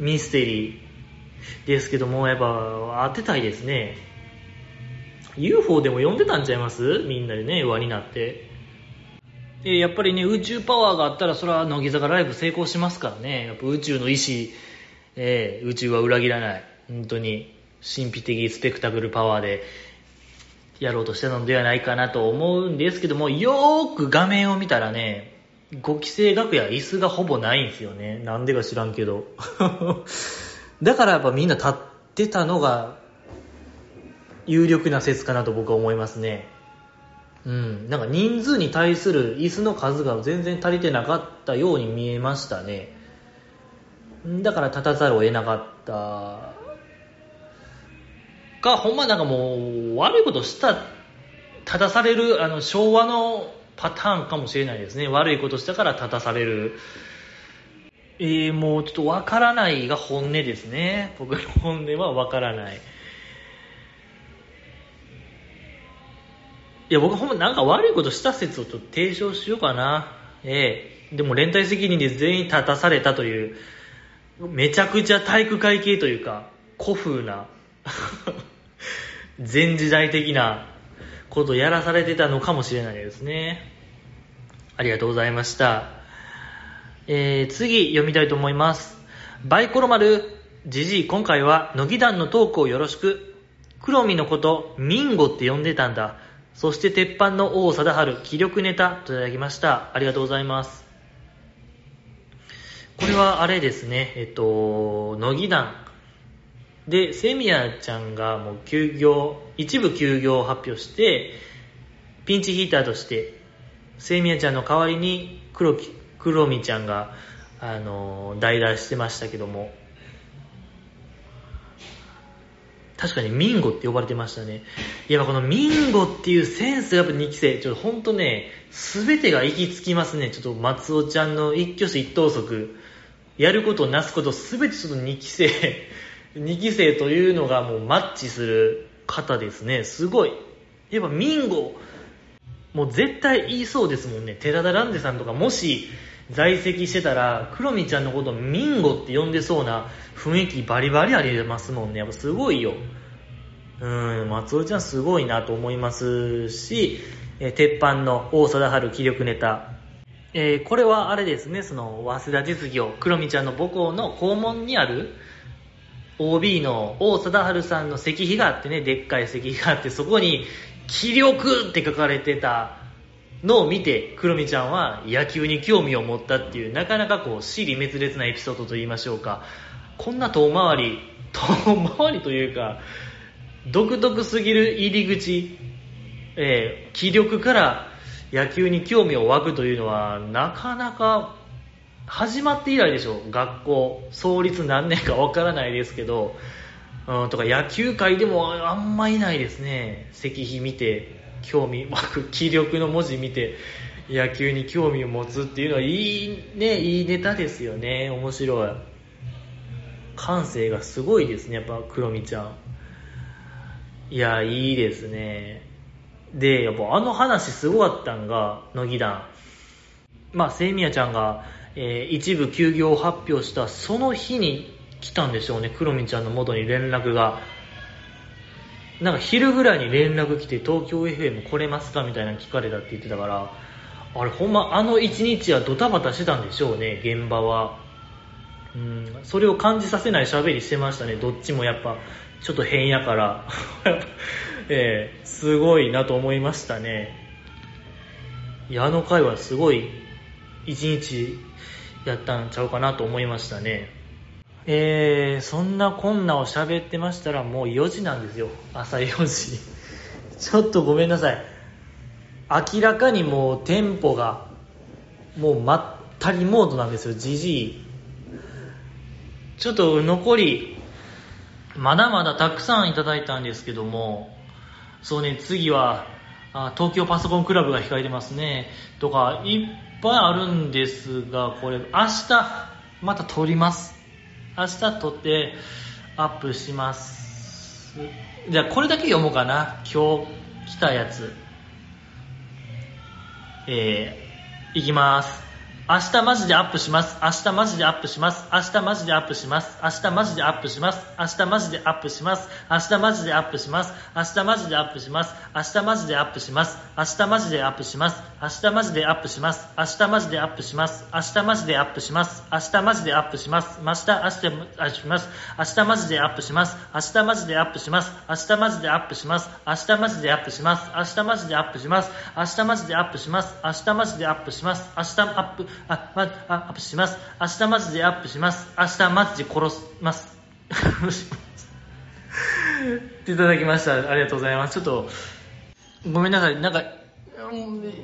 ミステリーですけども、やっぱ当てたいですね。UFO でも呼んでたんちゃいます？みんなでね、輪になって。えやっぱりね、宇宙パワーがあったら、それは乃木坂ライブ成功しますからね。やっぱ宇宙の意志、えー、宇宙は裏切らない。本当に、神秘的スペクタクルパワーで、やろうとしてたのではないかなと思うんですけども、よーく画面を見たらね、5期生楽屋椅子がほぼないんですよね。なんでか知らんけど。だからやっぱみんな立ってたのが、有力な説かなと僕は思いますね。うん。なんか人数に対する椅子の数が全然足りてなかったように見えましたね。だから立たざるを得なかったか、ほんまなんかもう、悪いことした、立たされる、あの、昭和のパターンかもしれないですね。悪いことしたから立たされる。えー、もうちょっとわからないが本音ですね。僕の本音はわからない。いや、僕ほんまなんか悪いことした説をちょっと提唱しようかな。ええー、でも連帯責任で全員立たされたという、めちゃくちゃ体育会系というか、古風な *laughs* 前時代的なことをやらされてたのかもしれないですね。ありがとうございました。えー、次読みたいと思います。バイコロ丸、じじい、今回は乃木団のトークをよろしく。黒見のこと、ミンゴって呼んでたんだ。そして鉄板の王貞治、気力ネタといただきました。ありがとうございます。これはあれですね、えっと、乃木団で、セミヤちゃんがもう休業、一部休業を発表して、ピンチヒーターとして、セミヤちゃんの代わりに黒木、黒みちゃんが、あの代打してましたけども、確かにミンゴって呼ばれてましたね。いや、このミンゴっていうセンスがやっぱ2期生、ちょっとほんとね、すべてが行き着きますね。ちょっと松尾ちゃんの一挙手一投足、やることなすことすべてちょっと2期生 *laughs* 2期生というのがもうマッチする方ですね。すごい。やっぱミンゴ、もう絶対言いそうですもんね。寺田ランデさんとかもし在籍してたら、クロミちゃんのことミンゴって呼んでそうな雰囲気バリバリありますもんね。やっぱすごいよ。うん、松尾ちゃんすごいなと思いますし、え、鉄板の大貞治気力ネタ。えー、これはあれですね、その、早稲田実業、クロミちゃんの母校の校門にある、OB の王貞治さんの石碑があってね、でっかい石碑があって、そこに、気力って書かれてたのを見て、クロミちゃんは野球に興味を持ったっていう、なかなかこう、尻滅裂なエピソードと言いましょうか。こんな遠回り、*laughs* 遠回りというか、独特すぎる入り口、えー、気力から野球に興味を湧くというのは、なかなか始まって以来でしょ学校創立何年かわからないですけど、うん、とか野球界でもあんまいないですね。石碑見て。興味湧く気力の文字見て野球に興味を持つっていうのはいいねいいネタですよね。面白い。感性がすごいですねやっぱクロミちゃん。いやいいですね。でやっぱあの話すごかったんが乃木団まあセイミヤちゃんがえー、一部休業を発表したその日に来たんでしょうね、クロミちゃんの元に連絡が。なんか昼ぐらいに連絡来て東京 FM 来れますかみたいな聞かれたって言ってたから、あれほんまあの一日はドタバタしてたんでしょうね、現場は。うん、それを感じさせない喋りしてましたね、どっちもやっぱ、ちょっと変やから。*laughs* えー、すごいなと思いましたね。いや、あの回はすごい一日やったんちゃうかなと思いましたね。えー、そんなこんなを喋ってましたらもう4時なんですよ。朝4時。*laughs* ちょっとごめんなさい。明らかにもうテンポがもうまったりモードなんですよ。じじい。ちょっと残り、まだまだたくさんいただいたんですけども、そうね、次は、あ東京パソコンクラブが控えてますね。とか、いっぱいあるんですが、これ、明日、また撮ります。明日撮ってアップします。じゃあ、これだけ読もうかな。今日来たやつ。えー、いきます。明日マジでアップします。明日マジでアップします。明日マジでアップします。明日マジでアップします。明日マジでアップします。明日マジでアップします。明日マジでアップします。明日マジでアップします。明日マジでアップします。明日マジでアップします。明日マジでアップします。明日マジでアップします。明日マジでアップします。明日明日アップします。明日マジでアップします。明日マジでアップします。明日マジでアップします。明日マジでアップします。明日マジでアップします。明日マジでアップします。明日マジでアップします。明日アップあまあアップします。明日マジでアップします。明日マジで殺します。っていただきました。ありがとうございます。ちょっと、ごめんなさい。なんか、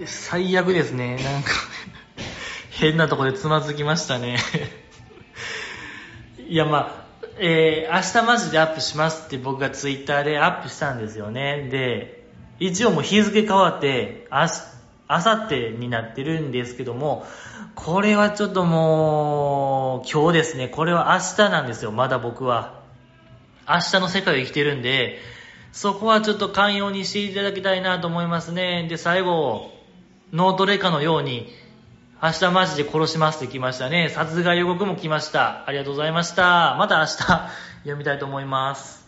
最悪ですね。なんか変なとこでつまずきましたねいや、まあ、えー、明日マジでアップしますって僕がツイッターでアップしたんですよね。で、一応もう日付変わって、明日、あさってになってるんですけども、これはちょっともう、今日ですね、これは明日なんですよ、まだ僕は。明日の世界を生きてるんで、そこはちょっと寛容にしていただきたいなと思いますね。で、最後、ノートレカのように、明日マジで殺しますって来ましたね。殺害予告も来ました。ありがとうございました。また明日読みたいと思います。